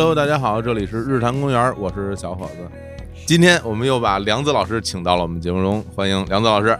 Hello，大家好，这里是日坛公园，我是小伙子。今天我们又把梁子老师请到了我们节目中，欢迎梁子老师。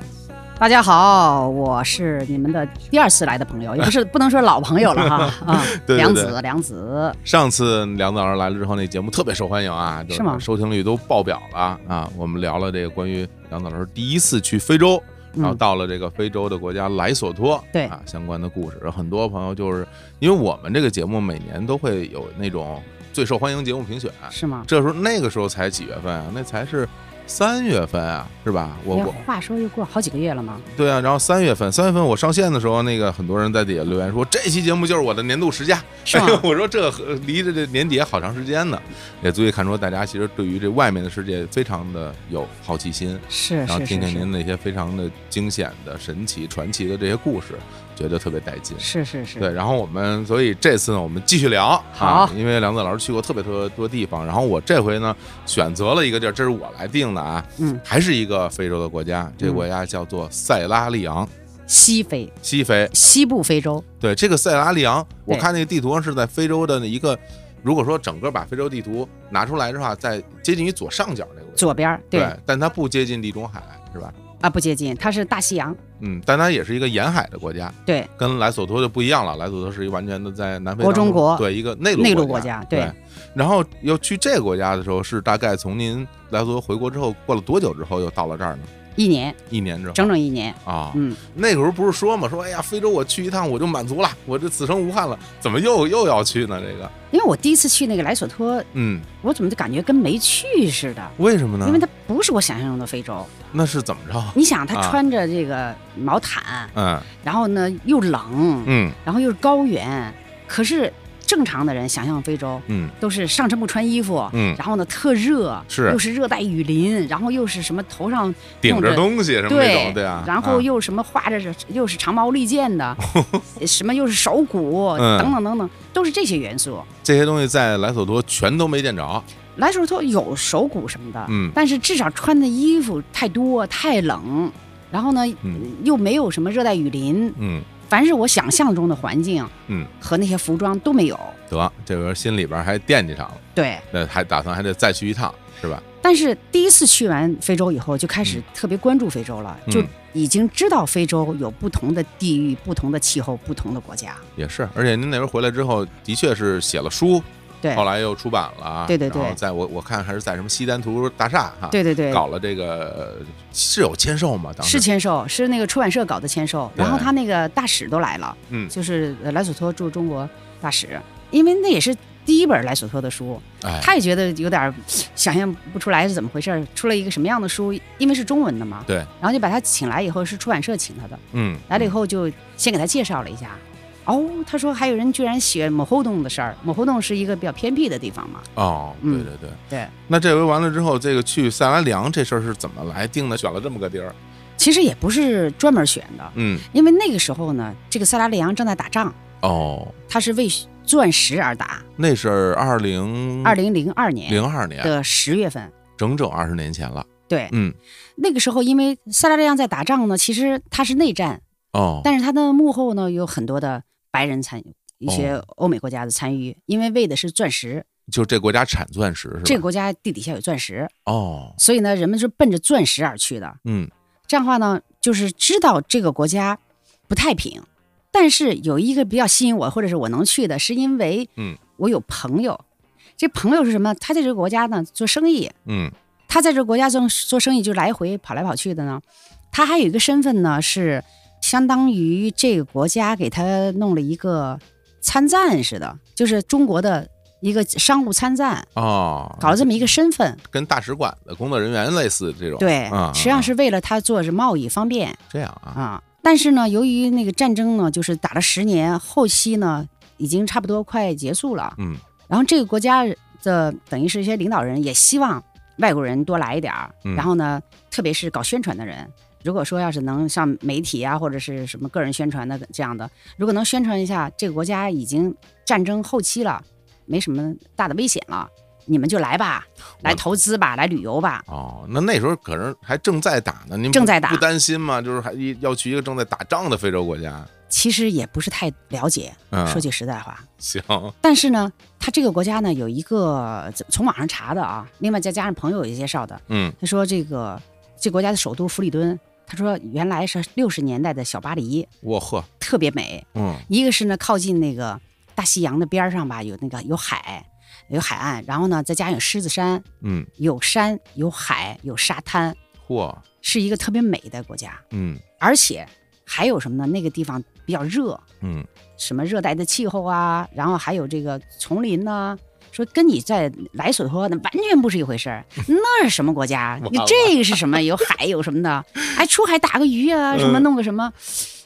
大家好，我是你们的第二次来的朋友，也不是 不能说老朋友了哈啊，对对梁子梁子，上次梁子老师来了之后，那节目特别受欢迎啊，就是吗收听率都爆表了啊。我们聊了这个关于梁子老师第一次去非洲，然后嗯，到了这个非洲的国家莱索托，对啊相关的故事，很多朋友就是因为我们这个节目每年都会有那种最受欢迎节目评选，是吗？这时候那个时候才几月份啊？那才是三月份啊，是吧？我哎我话说又过好几个月了吗？对啊，然后三月份，三月份我上线的时候，那个很多人在底下留言说这期节目就是我的年度十佳。是吗哎，我说这和离着这年底还好长时间呢，也足以看出大家其实对于这外面的世界非常的有好奇心，是然后听听您那些非常的惊险的、神奇、传奇的这些故事，觉得特别带劲。是是是，对，然后我们所以这次呢，我们继续聊。好。啊，因为梁子老师去过特别特别多地方，然后我这回呢选择了一个地儿，这是我来定的啊，嗯，还是一个非洲的国家，这个嗯国家叫做塞拉利昂，西非。西非。西部非洲，对，这个塞拉利昂，我看那个地图上是在非洲的一个，如果说整个把非洲地图拿出来的话，在接近于左上角那个位置，左边对但它不接近地中海，是吧？啊不接近，它是大西洋，嗯，但它也是一个沿海的国家，对跟莱索托就不一样了。莱索托是一个完全的在南非国中国对一个内陆内陆国国家对对然后要去这个国家的时候，是大概从您莱索托回国之后，过了多久之后又到了这儿呢？一年一年之后。整整一年，啊，嗯，那个时候不是说嘛，说哎呀，非洲我去一趟我就满足了，我这此生无憾了，怎么又又要去呢？这个，因为我第一次去那个莱索托，嗯，我怎么就感觉跟没去似的，为什么呢？因为它不是我想象中的非洲。那是怎么着？你想，他啊。穿着这个毛毯，嗯。然后呢又冷，嗯。然后又是高原，可是正常的人想象非洲嗯。都是上身不穿衣服，嗯，然后呢特热，是。又是热带雨林，然后又是什么头上顶着东西什么那对种，对啊，然后啊。又什么画着又是长矛利剑的，什么又是手鼓、嗯。等等等等，都是这些元素。这些东西在莱索托全都没见着，莱索托有手鼓什么的，嗯。但是至少穿的衣服太多太冷，然后呢、嗯。又没有什么热带雨林，嗯凡是我想象中的环境嗯，和那些服装都没有。得这个心里边还惦记上了，对，那还打算还得再去一趟，是吧？但是第一次去完非洲以后，就开始特别关注非洲了，嗯就已经知道非洲有不同的地域、不同的气候、不同的国家。也是，而且您那时候回来之后，的确是写了书，对。后，来又出版了，对对对。然后在我我看还是在什么西单图书大厦哈，对对对，搞了这个是有签售吗？当时？是签售，是那个出版社搞的签售，然后他那个大使都来了，嗯。就是呃莱索托驻中国大使，因为那也是第一本莱索托的书，哎，他也觉得有点想象不出来是怎么回事，出了一个什么样的书，因为是中文的嘛，对，然后就把他请来以后是出版社请他的，嗯，来了以后就先给他介绍了一下。哦，他说还有人居然写某后洞的事儿，某后洞是一个比较偏僻的地方嘛。哦，对嗯对对。对，那这回完了之后，这个去塞拉利昂这事儿是怎么来定的？选了这么个地儿，其实也不是专门选的，嗯，因为那个时候呢，这个塞拉利昂正在打仗，哦，他是为钻石而打。那是二零二零零二年零二年，的十月份，整整二十年前了。对，嗯，那个时候因为塞拉利昂在打仗呢，其实他是内战，哦，但是他的幕后呢有很多的白人参与，一些哦欧美国家的参与，因为为的是钻石，就这国家产钻石是吧？这个国家地底下有钻石，哦，所以呢，人们是奔着钻石而去的。嗯这样的话呢，就是知道这个国家不太平，但是有一个比较吸引我，或者是我能去的，是因为嗯我有朋友。这朋友是什么？他在这个国家呢做生意，嗯他在这个国家做做生意就来回跑来跑去的呢。他还有一个身份呢，是相当于这个国家给他弄了一个参赞似的，就是中国的一个商务参赞，哦，搞了这么一个身份。跟大使馆的工作人员类似这种。对啊，，实际上是为了他做是贸易方便这样啊。啊。但是呢，由于那个战争呢，就是打了十年，后期呢已经差不多快结束了。嗯然后这个国家的等于是一些领导人也希望外国人多来一点儿，嗯然后呢，特别是搞宣传的人，如果说要是能像媒体啊或者是什么个人宣传的这样的，如果能宣传一下这个国家已经战争后期了，没什么大的危险了，你们就来吧，来投资吧，来旅游吧。哦，那那时候可能还正在打呢，您不正在打不担心吗？就是还要去一个正在打仗的非洲国家。其实也不是太了解，嗯，说句实在话。行，但是呢，他这个国家呢有一个从网上查的啊，另外再加上朋友也介绍的，嗯他说这个这国家的首都弗里敦，他说原来是六十年代的小巴黎，我呵，特别美。嗯一个是呢靠近那个大西洋的边儿上吧，有那个有海，有海岸，然后呢再加上有狮子山，嗯，有山有海有沙滩，嚯，是一个特别美的国家。嗯而且还有什么呢？那个地方比较热，嗯，什么热带的气候啊，然后还有这个丛林呐、说跟你在莱索托那完全不是一回事儿，那是什么国家？你这个是什么？有海有什么的？哎，出海打个鱼啊，什么嗯弄个什么？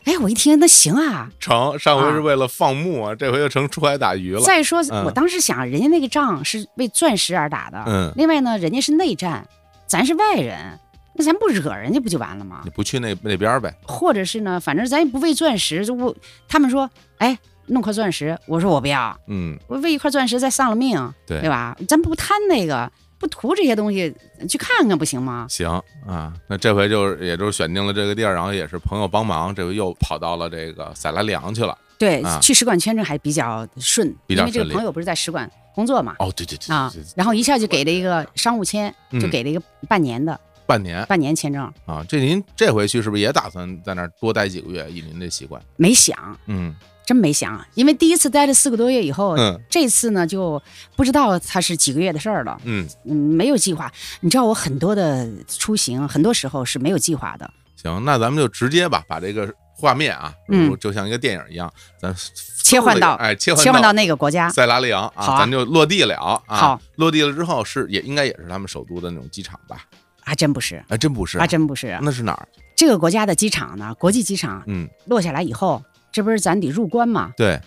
哎，我一听那行啊。成，上回是啊为了放牧啊，这回又成出海打鱼了。再说，嗯我当时想，人家那个仗是为钻石而打的，嗯另外呢，人家是内战，咱是外人，那咱不惹人家不就完了吗你？不去那那边儿呗？或者是呢，反正咱也不为钻石，就我他们说，哎，弄块钻石，我说我不要，嗯，我为一块钻石再丧了命，对。对吧？咱不贪那个，不图这些东西，去看看不行吗？行啊，那这回就是也就是选定了这个地儿，然后也是朋友帮忙，这回又跑到了这个塞拉利昂去了。对，啊。去使馆签证还比较顺，比较因为这个顺利朋友不是在使馆工作嘛，哦，对对对啊对对，然后一下就给了一个商务签，嗯。就给了一个半年的、半年。半年签证，啊，这您这回去是不是也打算在那儿多待几个月？以您这习惯，没想，嗯真没想，因为第一次待了四个多月以后，嗯这次呢就不知道它是几个月的事儿了。嗯，嗯，没有计划。你知道我很多的出行，很多时候是没有计划的。行，那咱们就直接吧，把这个画面啊，嗯就像一个电影一样，咱切换到哎切换切换到那个国家，塞拉利昂好啊咱就落地了啊。好，落地了之后是也应该也是他们首都的那种机场吧？还真不是，还，真不是，还真不是。那是哪儿？这个国家的机场呢，国际机场嗯，落下来以后，这不是咱得入关吗？对，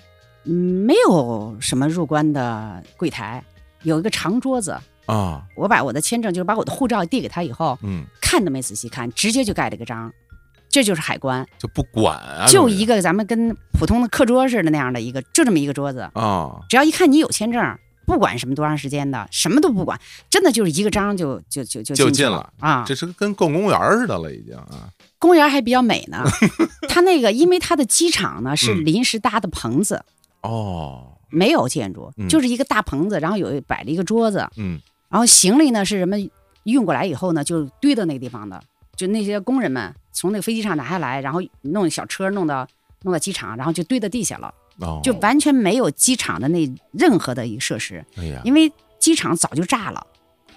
嗯，没有什么入关的柜台，有一个长桌子。啊，我把我的签证，就是把我的护照递给他以后，嗯，看都没仔细看，直接就盖了个章。这就是海关，就不管啊，就一个咱们跟普通的课桌似的那样的一个，就这么一个桌子。啊，只要一看你有签证，不管什么多长时间的，什么都不管，真的就是一个章就就就就进就进了啊。这是跟逛公园似的了，已经啊。公园还比较美呢，它那个因为它的机场呢是嗯。临时搭的棚子，哦，没有建筑嗯，就是一个大棚子，然后有摆了一个桌子，嗯。然后行李呢是人们运过来以后呢就堆到那个地方的，就那些工人们从那个飞机上拿下来，然后弄小车弄到弄到机场，然后就堆到地下了，哦，就完全没有机场的那任何的一个设施，哎呀，因为机场早就炸了。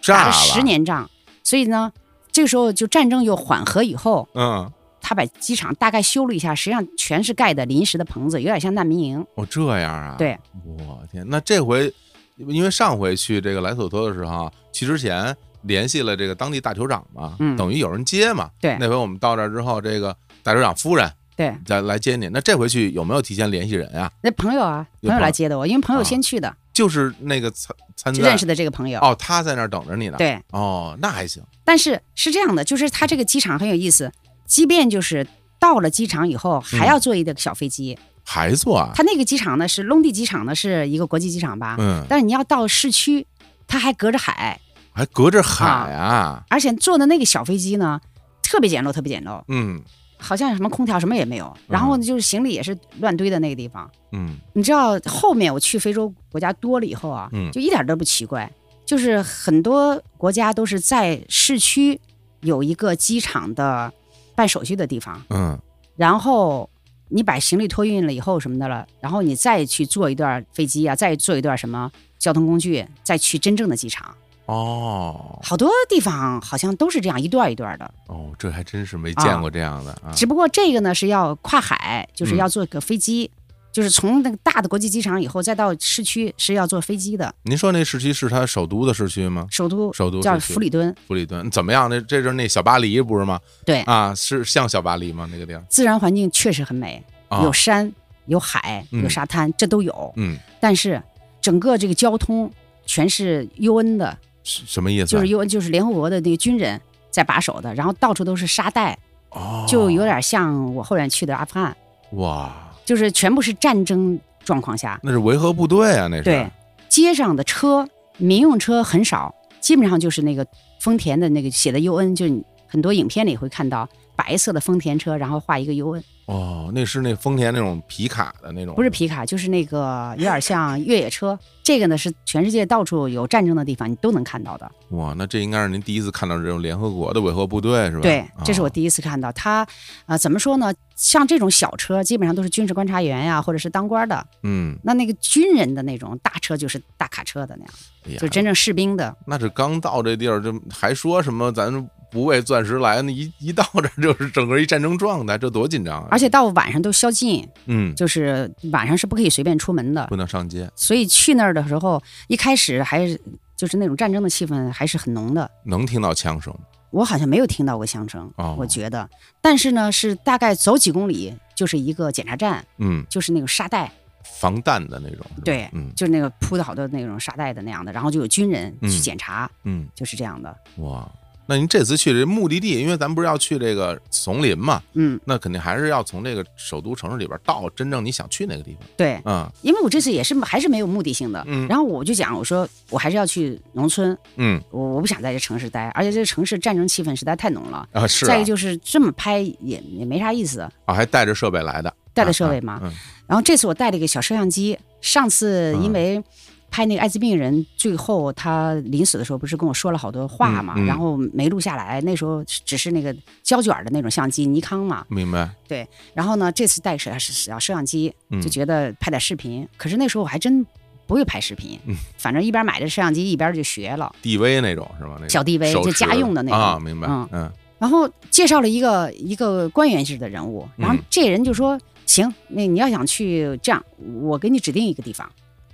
炸了。十，年仗，所以呢，这个时候就战争又缓和以后，嗯，他把机场大概修了一下，实际上全是盖的临时的棚子，有点像难民营。哦这样啊，对，我天，那这回因为上回去这个莱索托的时候，去之前联系了这个当地大酋长嘛，嗯等于有人接嘛。对那回我们到这儿之后，这个大酋长夫人对，再来接你。那这回去有没有提前联系人啊？那朋友啊，朋友来接的我，因为朋友啊先去的，就是那个参参认识的这个朋友。哦，他在那儿等着你呢。，对，哦，那还行。但是是这样的，就是他这个机场很有意思，即便就是到了机场以后，还要坐一个小飞机。还坐啊？他那个机场呢是隆地机场呢是一个国际机场吧，嗯，但是你要到市区，它还隔着海，还隔着海啊。而且坐的那个小飞机呢特别简陋，特别简陋。嗯好像什么空调什么也没有，然后就是行李也是乱堆的那个地方。嗯。你知道后面我去非洲国家多了以后啊，嗯。就一点都不奇怪，就是很多国家都是在市区有一个机场的办手续的地方，嗯。然后你把行李托运了以后什么的了，然后你再去坐一段飞机啊，再坐一段什么交通工具，再去真正的机场。哦好多地方好像都是这样一段一段的，哦，这还真是没见过这样的啊。只不过这个呢是要跨海，就是嗯要坐个飞机，就是从那个大的国际机场以后再到市区是要坐飞机的。您说那市区是他首都的市区吗？首都首都叫弗里敦，弗里敦怎么样？那这就是那小巴黎不是吗？对，啊，是像小巴黎吗？那个地儿自然环境确实很美，啊有山有海嗯有沙滩，这都有。嗯，但是整个这个交通全是 UN 的，是什么意思啊？就是 UN 就是联合国的那个军人在把守的，然后到处都是沙袋，哦，就有点像我后来去的阿富汗，哇，就是全部是战争状况下。那是维和部队啊，那是对，街上的车，民用车很少，基本上就是那个丰田的那个写的 UN，就是你很多影片里会看到白色的丰田车，然后画一个 UN，哦，那是那丰田那种皮卡的那种，不是皮卡，就是那个有点像越野车。这个呢是全世界到处有战争的地方你都能看到的。哇，那这应该是您第一次看到这种联合国的维和部队是吧？对，这是我哦第一次看到它。呃，怎么说呢？像这种小车，基本上都是军事观察员呀，或者是当官的。嗯，那那个军人的那种大车，就是大卡车的那样，就真正士兵的。那这刚到这地儿，这还说什么咱不为钻石来？那一一到这就是整个一战争状态，这多紧张啊！而且到晚上都宵禁，嗯，就是晚上是不可以随便出门的。不能上街，所以去那儿的时候，一开始还是就是那种战争的气氛还是很浓的。能听到枪声我好像没有听到过枪声，哦我觉得。但是呢，是大概走几公里就是一个检查站，嗯，就是那个沙袋，防弹的那种，对嗯就是那个铺的好多那种沙袋的那样的，然后就有军人嗯去检查，嗯，就是这样的。哇。那您这次去这目的地，因为咱不是要去这个丛林嘛，嗯，那肯定还是要从这个首都城市里边到真正你想去那个地方。对，嗯。因为我这次也是还是没有目的性的，嗯。然后我就讲，我说我还是要去农村，嗯。我我不想在这城市待，而且这个城市战争气氛实在太浓了。啊是啊。再一个就是这么拍也也没啥意思，啊，还带着设备来的，带着设备嘛。啊嗯。然后这次我带了一个小摄像机，上次因为拍那个艾滋病人，最后他临死的时候不是跟我说了好多话嘛，嗯嗯然后没录下来，那时候只是那个胶卷的那种相机，尼康嘛。明白？对然后呢，这次带小小摄像机，嗯就觉得拍点视频，可是那时候我还真不会拍视频，嗯反正一边买着摄像机一边就学了。DV 那种是吗？那个小 DV 就家用的那种啊，明白？嗯嗯然后介绍了一个一个官员式的人物，然后嗯这人就说：“行，那你要想去这样，我给你指定一个地方。”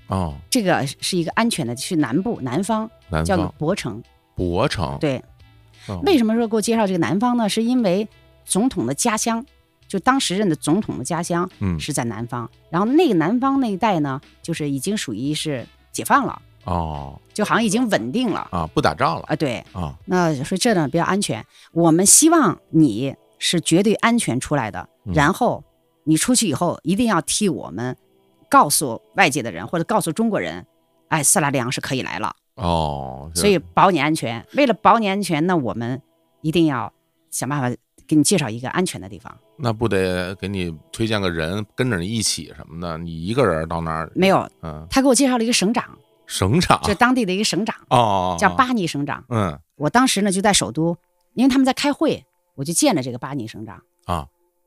哦，这个是一个安全的，是南部南方，叫南方。博城。博城，对，哦。为什么说给我介绍这个南方呢？是因为总统的家乡，就当时任的总统的家乡嗯。是在南方，然后那个南方那一带呢，就是已经属于是解放了，哦。就好像已经稳定了。啊，不打仗了。啊。对，啊，那说这呢比较安全，我们希望你是绝对安全出来的，嗯。然后你出去以后一定要替我们告诉外界的人或者告诉中国人，哎，色拉利昂是可以来了。哦，所以保你安全。为了保你安全，那我们一定要想办法给你介绍一个安全的地方。那不得给你推荐个人跟着你一起什么的？你一个人到那儿没有，嗯，他给我介绍了一个省长，省长就当地的一个省长，哦，叫巴尼省长。嗯我当时呢就在首都，因为他们在开会，我就见了这个巴尼省长。啊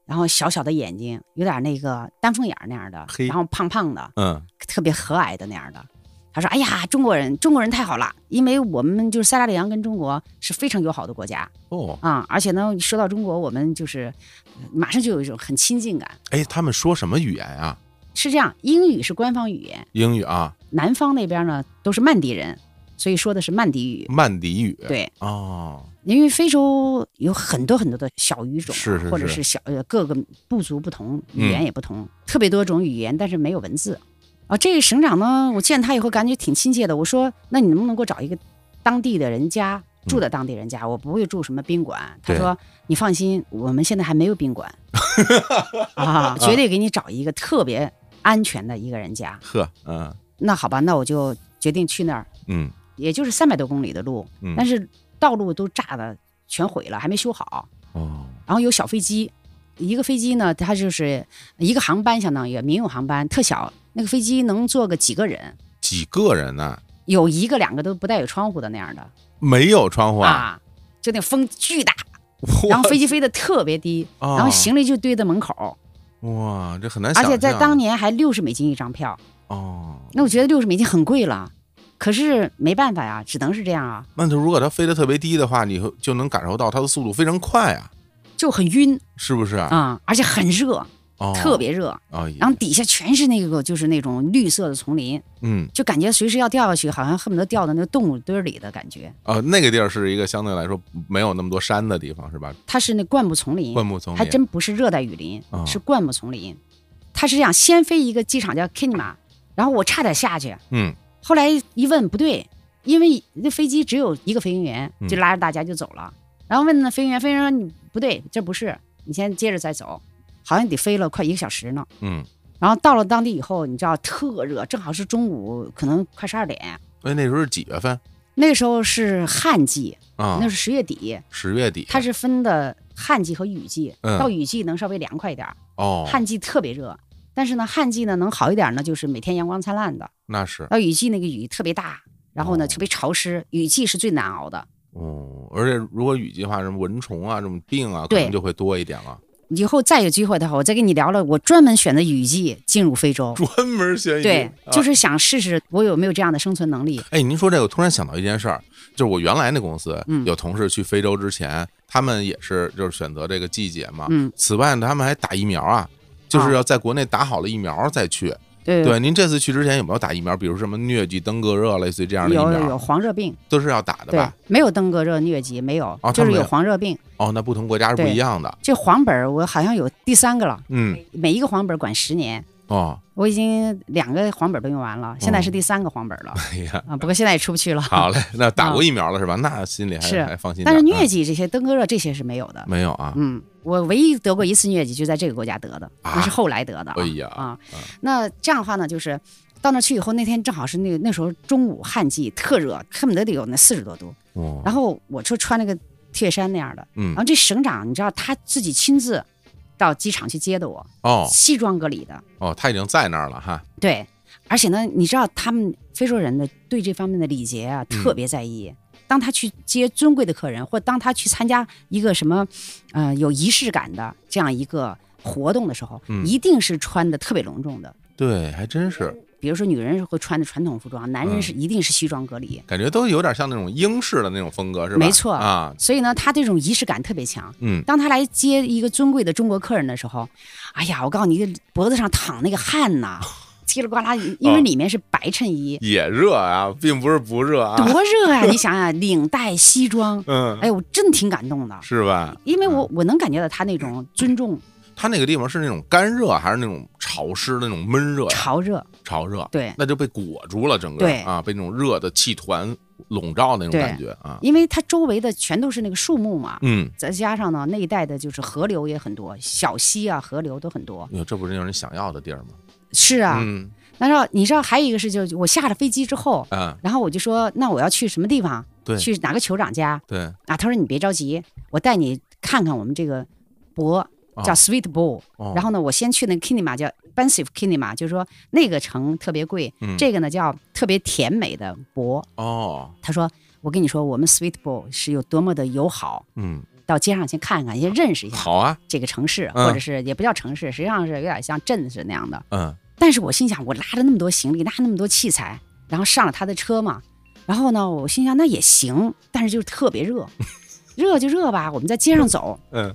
然后小小的眼睛，有点那个丹凤眼儿那样的，然后胖胖的，嗯特别和蔼的那样的。他说：“哎呀，中国人，中国人太好了，因为我们就是塞拉利昂跟中国是非常友好的国家。哦，啊、而且呢，说到中国，我们就是呃马上就有一种很亲近感。哎，他们说什么语言啊？是这样，英语是官方语言，英语啊，南方那边呢都是曼迪人，所以说的是曼迪语。曼迪语。对，哦，因为非洲有很多很多的小语种啊、是是是或者是小呃各个部族不同，嗯语言也不同，特别多种语言，但是没有文字。啊，这个省长呢，我见他以后感觉挺亲切的。我说，那你能不能给我找一个当地的人家住的当地人家？我不会住什么宾馆。他说，你放心，我们现在还没有宾馆 啊，绝对给你找一个特别安全的一个人家。呵，嗯那好吧，那我就决定去那儿，嗯也就是三百多公里的路，嗯，但是道路都炸的全毁了，还没修好。哦，然后有小飞机，一个飞机呢，它就是一个航班，相当于民用航班，特小，那个飞机能坐个几个人，几个人呢？有一个两个都不带有窗户的那样的。没有窗户啊？啊，就那风巨大，然后飞机飞得特别低，哦然后行李就堆在门口，哇，这很难想象。而且在当年还六十美金一张票，哦，那我觉得六十美金很贵了，可是没办法呀，只能是这样啊，那就如果它飞得特别低的话，你会就能感受到它的速度非常快啊，就很晕。是不是？啊、而且很热，哦，特别热，哦，然后底下全是那个就是那种绿色的丛林，嗯。就感觉随时要掉下去，好像恨不得掉到那个动物堆儿里的感觉。哦，那个地儿是一个相对来说没有那么多山的地方，是吧？它是那灌木丛林，灌木丛林，还真不是热带雨林，哦。是灌木丛林。它是这样，先飞一个机场叫 Kinima，然后我差点下去，嗯后来一问不对，因为那飞机只有一个飞行员，嗯就拉着大家就走了。然后问那飞行员，飞行员说你不对，这不是，你先接着再走，好像得飞了快一个小时呢。嗯，然后到了当地以后，你知道特热，正好是中午，可能快十二点。哎，那时候是几月份那时候是旱季，啊？那是十月底，十月底。它是分的旱季和雨季，嗯到雨季能稍微凉快一点儿，哦，旱季特别热。但是呢，旱季呢能好一点呢，就是每天阳光灿烂的。那是到雨季那个雨特别大，然后呢哦特别潮湿，雨季是最难熬的。哦，而且如果雨季的话，什么蚊虫啊，什么病啊，可能就会多一点了。以后再有机会的话，我再跟你聊聊，我专门选的雨季进入非洲。专门选雨对，啊就是想试试我有没有这样的生存能力。哎，您说这个，我突然想到一件事儿，就是我原来那公司嗯有同事去非洲之前，他们也是就是选择这个季节嘛。嗯，此外呢，他们还打疫苗啊，就是啊要在国内打好了疫苗再去。对对，您这次去之前有没有打疫苗？比如什么疟疾、登革热，类似于这样的疫苗，有黄热病，都是要打的吧？，没有登革热、疟疾，没有，就是有黄热病。哦，那不同国家是不一样的。这黄本儿我好像有第三个了，嗯，每一个黄本儿管十年，哦，我已经两个黄本儿都用完了，现在是第三个黄本儿了 哎呀，啊。不过现在也出不去了。好嘞，那打过疫苗了是吧？那心里还是还放心。但是疟嗯疾这些登革热这些是没有的。没有啊？嗯，我唯一得过一次疟疾，就在这个国家得的，啊那是后来得的啊。哎呀啊嗯，那这样的话呢，就是到那去以后，那天正好是那个那时候中午旱季，特热，恨不得得有那四十多度。哦，然后我就穿那个 T 恤衫那样的，嗯然后这省长你知道他自己亲自到机场去接的我，哦西装革履的，哦，他已经在那儿了哈。对，而且呢，你知道他们非洲人的对这方面的礼节啊嗯特别在意。当他去接尊贵的客人，或当他去参加一个什么，呃，有仪式感的这样一个活动的时候，嗯一定是穿的特别隆重的。对，还真是，比如说女人是会穿的传统服装，男人是一定是西装革履。感觉都有点像那种英式的那种风格，是吧？没错啊，所以呢，他这种仪式感特别强。嗯，当他来接一个尊贵的中国客人的时候，哎呀，我告诉你，脖子上淌那个汗呐，叽里呱啦，因为里面是白衬衣，也热啊，并不是不热啊。多热啊！你想想，领带西装，嗯，哎呦，我真挺感动的，是吧？因为我我能感觉到他那种尊重、他那个地方是那种干热，还是那种潮湿的那种闷热？潮热，潮热，对，那就被裹住了，整个对啊，被那种热的气团笼罩那种感觉啊。因为它周围的全都是那个树木嘛，嗯，再加上呢，那一带的就是河流也很多，小溪啊、河流都很多。哟，这不是让人想要的地儿吗？是啊，嗯然后你知道还有一个是，就是我下了飞机之后，啊，然后我就说，那我要去什么地方？对去哪个酋长家对，啊？他说你别着急，我带你看看我们这个博，叫哦 Sweet Bull。哦然后呢，我先去那个 Kinema 叫 Expensive Kinema，就是说那个城特别贵，嗯这个呢叫特别甜美的博。哦，他说，我跟你说，我们 Sweet Bull 是有多么的友好。嗯，到街上去看看，先认识一下好啊，这个城市，嗯或者是也不叫城市，实际上是有点像镇子那样的。嗯但是我心想，我拉着那么多行李，拉那么多器材，然后上了他的车嘛，然后呢，我心想那也行，但是就是特别热，热就热吧，我们在街上走，嗯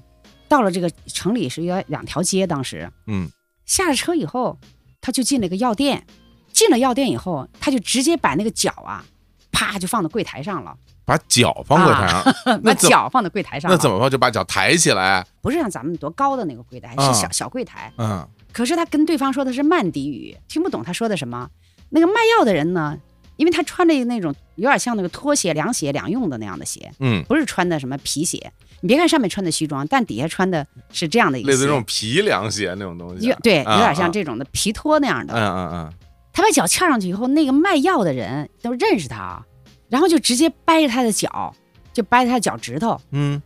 到了这个城里是有两条街，当时嗯，下了车以后，他就进了个药店，进了药店以后，他就直接把那个脚啊，啪就放到柜台上了，把脚放柜台上，把脚放在柜台上，那怎么放？就把脚抬起来？不是像咱们多高的那个柜台，啊是小小柜台。嗯可是他跟对方说的是曼迪语，听不懂他说的什么。那个卖药的人呢，因为他穿着那种有点像那个拖鞋、凉鞋两用的那样的鞋，嗯，不是穿的什么皮鞋。你别看上面穿的西装，但底下穿的是这样的一个，类似这种皮凉鞋那种东西有。对，有啊点像这种的皮拖那样嗯的。嗯嗯，他把脚翘上去以后，那个卖药的人都认识他啊，然后就直接掰着他的脚，就掰他的脚趾头，嗯，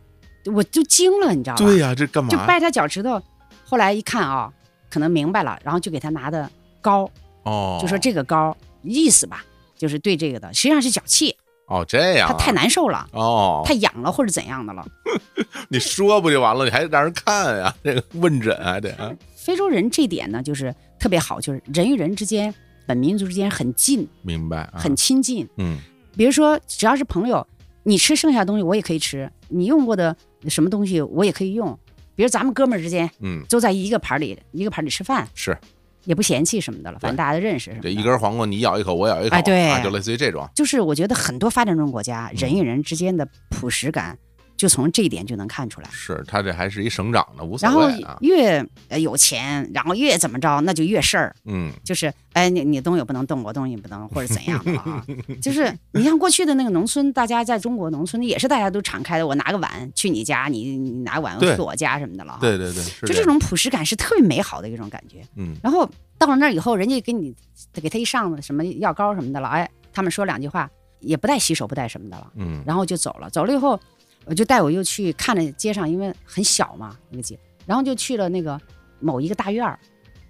我就惊了，你知道吧？对呀，这干嘛？就掰他脚趾头。后来一看啊，可能明白了，然后就给他拿的膏，哦，就说这个膏意思吧，就是对这个的，实际上是脚气，哦这样啊，他太难受了，哦，太痒了或者怎样的了。你说不就完了？你还让人看呀？这个问诊还得啊，非洲人这点呢，就是特别好，就是人与人之间、本民族之间很近、明白啊？很亲近。嗯比如说，只要是朋友，你吃剩下的东西我也可以吃，你用过的什么东西我也可以用。比如咱们哥们儿之间嗯，都在一个盘里一个盘里吃饭，是也不嫌弃什么的了，反正大家都认识什么的。这一根黄瓜你咬一口，我咬一口，哎对啊就类似于这种。就是我觉得很多发展中国家嗯人与人之间的朴实感，就从这一点就能看出来。是他这还是一省长呢，无所然后谓啊。越呃有钱，然后越怎么着，那就越事儿。嗯就是哎，你你东西不能动，我东西不能，或者怎样的啊？就是你像过去的那个农村，大家在中国农村也是大家都敞开的，我拿个碗去你家，你你拿碗去我家什么的了啊。对对对，是就这。种朴实感是特别美好的一种感觉。嗯然后到了那儿以后，人家给你给他一上什么药膏什么的了，哎，他们说两句话，也不带洗手，不带什么的了。嗯然后就走了。走了以后，我就带我又去看了街上，因为很小嘛那个街，然后就去了那个某一个大院儿，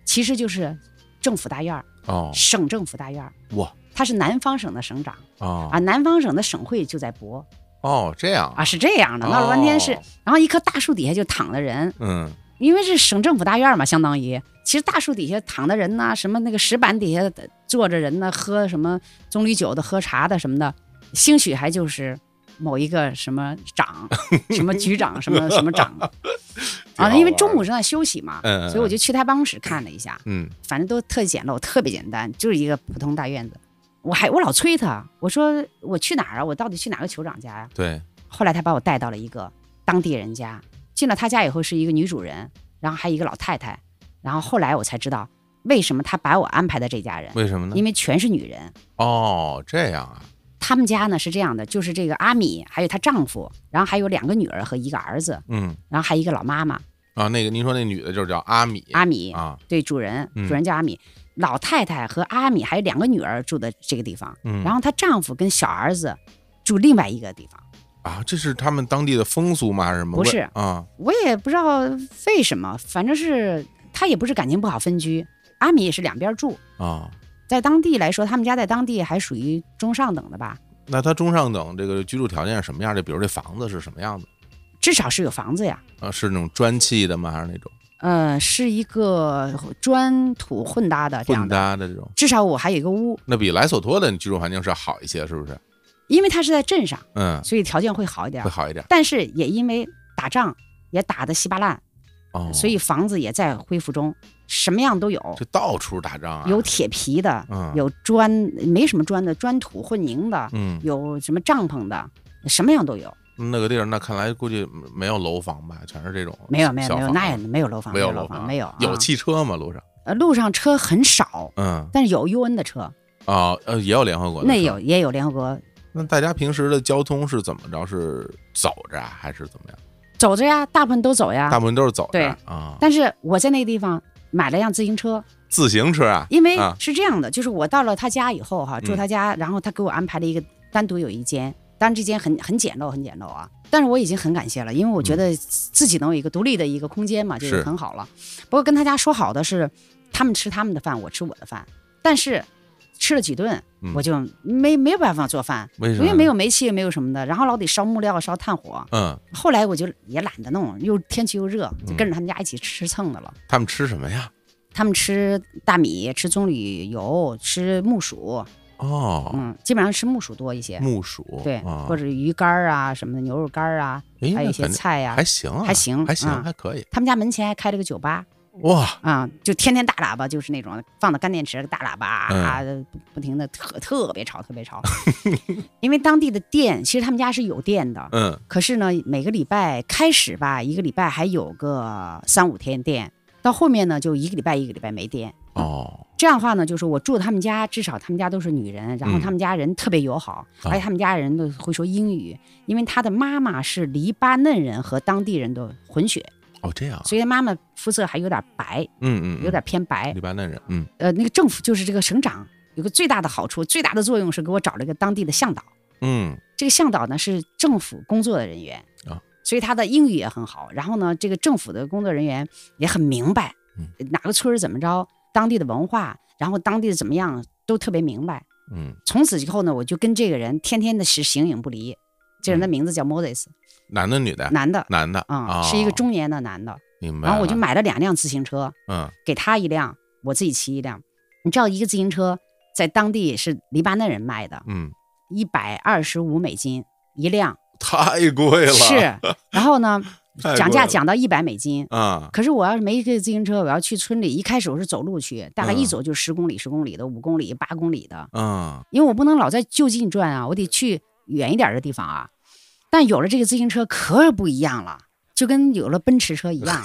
其实就是政府大院儿，哦省政府大院儿，哇他是南方省的省长哦啊，南方省的省会就在博哦，这样啊，是这样的，闹了半天是，哦然后一棵大树底下就躺着人，嗯因为是省政府大院嘛，相当于其实大树底下躺的人呐，什么那个石板底下坐着人呢，喝什么棕榈酒的、喝茶的什么的，兴许还就是某一个什么长、什么局长、什么什么长。啊，因为中午正在休息嘛，所以我就去他办公室看了一下，嗯。反正都特简陋，特别简单，就是一个普通大院子。我还我老催他，我说我去哪儿啊？我到底去哪个酋长家呀、对。后来他把我带到了一个当地人家，进了他家以后是一个女主人，然后还有一个老太太，然后后来我才知道为什么他把我安排在这家人，为什么呢？因？为全是女人。哦，这样啊，他们家呢是这样的，就是这个阿米还有她丈夫，然后还有两个女儿和一个儿子，嗯。然后还有一个老妈妈。啊，那个您说那女的就是叫阿米。阿米，啊，对主人，嗯。主人叫阿米。老太太和阿米还有两个女儿住的这个地方，嗯，然后她丈夫跟小儿子住另外一个地方。啊，这是他们当地的风俗吗？还是什么？不是。啊，我也不知道为什么，反正是他也不是感情不好分居，阿米也是两边住，啊，在当地来说，他们家在当地还属于中上等的吧，那他中上等这个居住条件是什么样的？比如这房子是什么样的？至少是有房子呀。啊，是那种砖砌的吗？还是那种呃，是一个砖土混搭的这样混的，搭的这种？至少我还有一个屋，那比莱索托的居住环境是要好一些，是不是？因为它是在镇上，嗯，所以条件会好一点会。好一点。但是也因为打仗也打得稀巴烂，哦，所以房子也在恢复中，什么样都有。就到处打仗啊，有铁皮的，嗯有砖，没什么砖的，砖土混凝的，嗯，有什么帐篷的，什么样都有。那个地儿，那看来估计没有楼房吧，全是这种没有没有没有，那也没有楼房，没有楼房，没有有啊汽车吗？路上？呃路上车很少，嗯但是有 UN 的车，啊呃，也有联合国那有也有联合国那大家平时的交通是怎么着？是走着啊还是怎么样？走着呀，大部分都走呀大。部分都是走着对啊。但是我在那个地方买了辆自行车，自行车啊，因为啊是这样的，就是我到了他家以后哈，住嗯他家，然后他给我安排了一个单独有一间，当然这间很很简陋，很简陋啊。但是我已经很感谢了，因为我觉得自己能有一个独立的一个空间嘛，就是很好了。不过跟他家说好的是，他们吃他们的饭，我吃我的饭。但是吃了几顿，嗯我就没没有办法做饭，为什么？因为没有。煤气，没有什么的，然后老得烧木料、烧炭火。嗯，后来我就也懒得弄，又天气又热，就嗯跟着他们家一起吃蹭的了。他们吃什么呀？他们吃大米，吃棕榈油，吃木薯，哦，嗯，基本上吃木薯多一些，木薯，对，啊或者鱼干儿啊什么的，牛肉干儿啊，哎还有一些菜呀、还行啊，还行还行，嗯还可以。他们家门前还开了个酒吧哇，啊、就天天大喇叭，就是那种放的干电池大喇叭嗯。啊，不不停的特特别吵，特别吵。因为当地的电，其实他们家是有电的，嗯，可是呢，每个礼拜开始吧，一个礼拜还有个三五天电，到后面呢，就一个礼拜一个礼拜没电。哦，这样的话呢，就是我住他们家，至少他们家都是女人，然后嗯。他们家人特别友好，啊而且他们家人都会说英语，因为他的妈妈是黎巴嫩人和当地人的混血，哦，这样啊，所以他妈妈肤色还有点白，嗯嗯，嗯有点偏白。黎巴嫩人，嗯，呃，那个政府就是这个省长有个最大的好处，最大的作用是给我找了一个当地的向导。嗯，这个向导呢是政府工作的人员啊，所以他的英语也很好。然后呢，这个政府的工作人员也很明白，哪个村儿怎么着，当地的文化，然后当地的怎么样都特别明白。嗯，从此以后呢，我就跟这个人天天的是形影不离。这人的名字叫 Moses，、男的女的？男的男的啊、哦是一个中年的男的。明白。然后我就，买了两辆自行车，嗯，给他一辆，我自己骑一辆。你知道一个自行车在当地是黎巴嫩人卖的，嗯，一百二十五美金一辆，太贵了，是。然后呢，讲价讲到一百美金。啊，可是我要是没这个自行车，我要去村里，一开始我是走路去，大概一嗯走就十公里、十公里的、五公里、八公里的，嗯，因为我不能老在就近转啊，我得去远一点的地方啊。但有了这个自行车可不一样了，就跟有了奔驰车一样。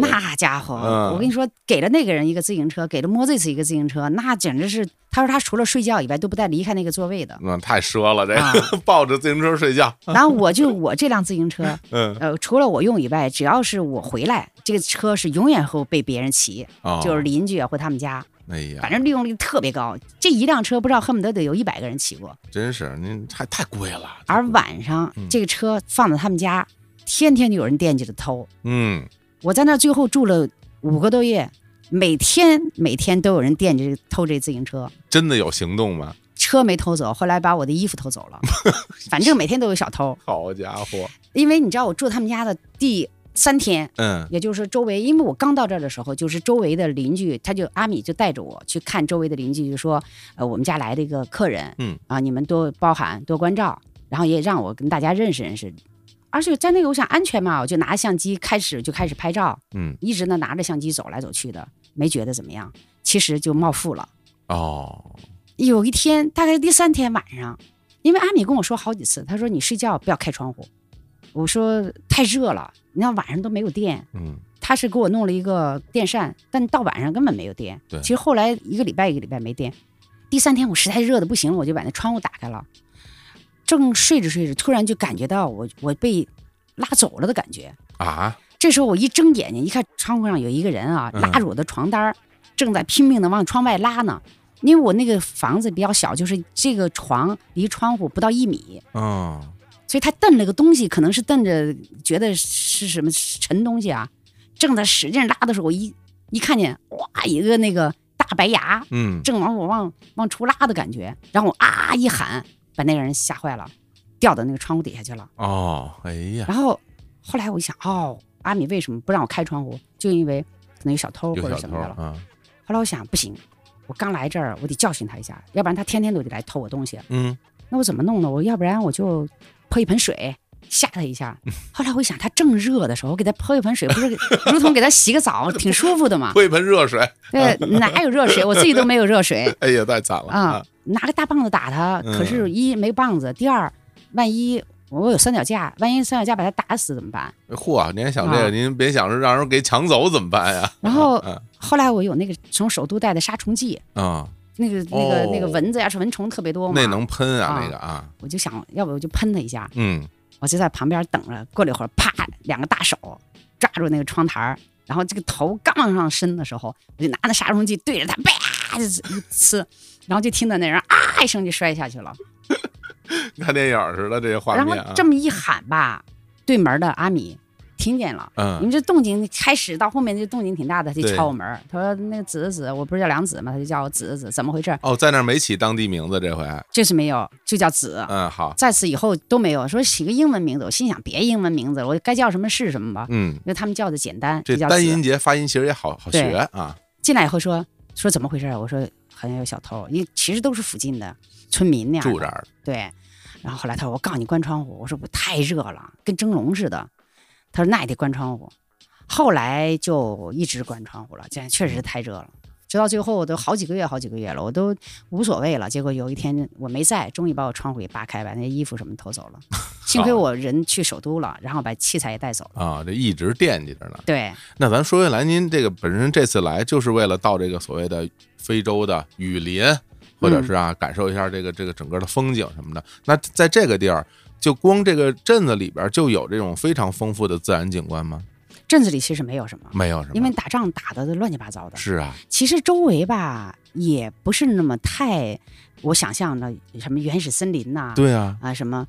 那家伙，嗯我跟你说，给了那个人一个自行车，给了莫 z 一个自行车，那简直是，他说他除了睡觉以外都不带离开那个座位的。嗯，太奢了，这 抱着自行车睡觉，然后我就我这辆自行车，嗯，呃，除了我用以外，只要是我回来，这个车是永远会被别人骑，哦就是邻居啊或他们家，哎呀，反正利用率特别高。这一辆车不知道恨不得得有一百个人骑过。真是您太太贵了。而晚上嗯这个车放在他们家，天天就有人惦记着偷。嗯，我在那儿最后住了五个多月，每天每天都有人惦记着偷这自行车。真的有行动吗？车没偷走，后来把我的衣服偷走了。反正每天都有小偷，好家伙，因为你知道我住他们家的第三天，嗯也就是周围，因为我刚到这儿的时候，就是周围的邻居，他就阿米就带着我去看周围的邻居，就说，呃，我们家来了一个客人，嗯啊，你们多包涵多关照，然后也让我跟大家认识认识。而且在那个我想安全嘛，我就拿相机开始就开始拍照，嗯，一直呢拿着相机走来走去的，没觉得怎么样，其实就冒富了。哦，有一天，大概第三天晚上，因为阿米跟我说好几次，他说你睡觉不要开窗户。我说太热了，你看晚上都没有电。嗯他是给我弄了一个电扇，但到晚上根本没有电。对其实后来一个礼拜一个礼拜没电，第三天我实在热的不行了，我就把那窗户打开了。正睡着睡着，突然就感觉到我我被拉走了的感觉。啊，这时候我一睁眼睛，一看窗户上有一个人啊，嗯拉着我的床单儿，正在拼命的往窗外拉呢。因为我那个房子比较小，就是这个床离窗户不到一米，嗯所以他瞪了个东西，可能是瞪着觉得是什么沉东西啊，正在使劲拉的时候，我一一看见哇，一个那个大白牙嗯，正往我往往出拉的感觉，然后我啊一喊，把那个人吓坏了，掉到那个窗户底下去了。哦，哎呀，然后后来我一想，哦，阿米为什么不让我开窗户？就因为可能有小偷或者什么的了。啊，后来我想，不行，我刚来这儿，我得教训他一下，要不然他天天都得来偷我东西。嗯那我怎么弄呢？我要不然我就泼一盆水吓他一下。后来我一想，他正热的时候，我给他泼一盆水，不是 如同给他洗个澡，挺舒服的嘛？泼一盆热水，对，哪有热水？我自己都没有热水哎呀，太惨了啊！！拿个大棒子打他，嗯可是一没棒子，第二，万一我有三脚架，万一三脚架把他打死怎么办？嚯，您还想这个，啊您别想着让人给抢走怎么办呀？然后 嗯后来我有那个从首都带的杀虫剂，啊，那个那个、哦。那个蚊子呀是蚊虫特别多嘛，那能喷啊，啊那个啊，我就想要不我就喷他一下，嗯。我就在旁边等着。过了一会儿，啪，两个大手抓住那个窗台儿然后这个头刚往上伸的时候，我就拿那杀虫剂对着他，啪就一呲，然后就听到那人啊一声就摔下去了。看电影似的这些画然后这么一喊吧，对门的阿米听见了。嗯你嗯们这动静开始到后面这动静挺大的，他就敲我门儿。他说：“那个子子子，我不是叫梁子吗？他就叫我子子子，怎么回事？哦，在那儿没起当地名字这回，这是没有，就叫子。嗯好，在此以后都没有说起个英文名字。我心想，别英文名字了，我该叫什么是什么吧。嗯，因为他们叫的简单，这。单音节发音其实也好好学啊，进来以后说说怎么回事？我说好像有小偷，因为其实都是附近的村民那样住这儿对，然后后来他说：“我告诉你关窗户。”我说：“我太热了，跟蒸笼似的。”他说：“那也得关窗户。”后来就一直关窗户了，这确实是太热了。直到最后都好几个月、好几个月了，我都无所谓了。结果有一天我没在，终于把我窗户给扒开，把那衣服什么偷走了。幸亏我人去首都了，然后把器材也带走了。啊，这一直惦记着呢。对，那咱说回来，您这个本身这次来就是为了到这个所谓的非洲的雨林，或者是啊，感受一下这个这个整个的风景什么的。那在这个地儿，就光这个镇子里边就有这种非常丰富的自然景观吗？镇子里其实没有什么，没有什么，因为打仗打的乱七八糟的。是啊，其实周围吧也不是那么太我想象的什么原始森林呐、对啊，啊什么，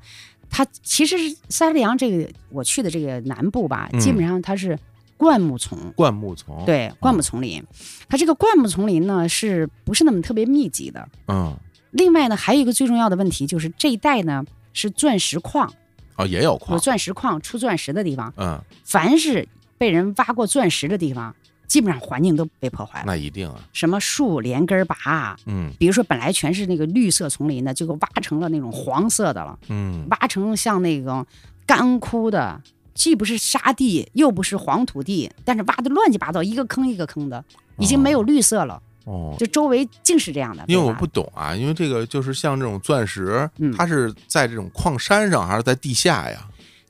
它其实塞利扬这个我去的这个南部吧，嗯。基本上它是灌木丛。灌木丛，，对，灌木丛林，它这个灌木丛林呢，是不是那么特别密集的？嗯，另外呢，还有一个最重要的问题就是这一带呢是钻石矿，哦，也有矿。有，钻石矿出钻石的地方，嗯，凡是被人挖过钻石的地方，基本上环境都被破坏了。那一定啊，什么树连根儿拔，嗯。比如说本来全是那个绿色丛林的，结果挖成了那种黄色的了，嗯，挖成像那种干枯的，既不是沙地，又不是黄土地，但是挖的乱七八糟，一个坑一个坑的，已经没有绿色了，哦。就周围尽是这样的。因为我不懂啊，因为这个就是像这种钻石，嗯它是在这种矿山上还是在地下呀？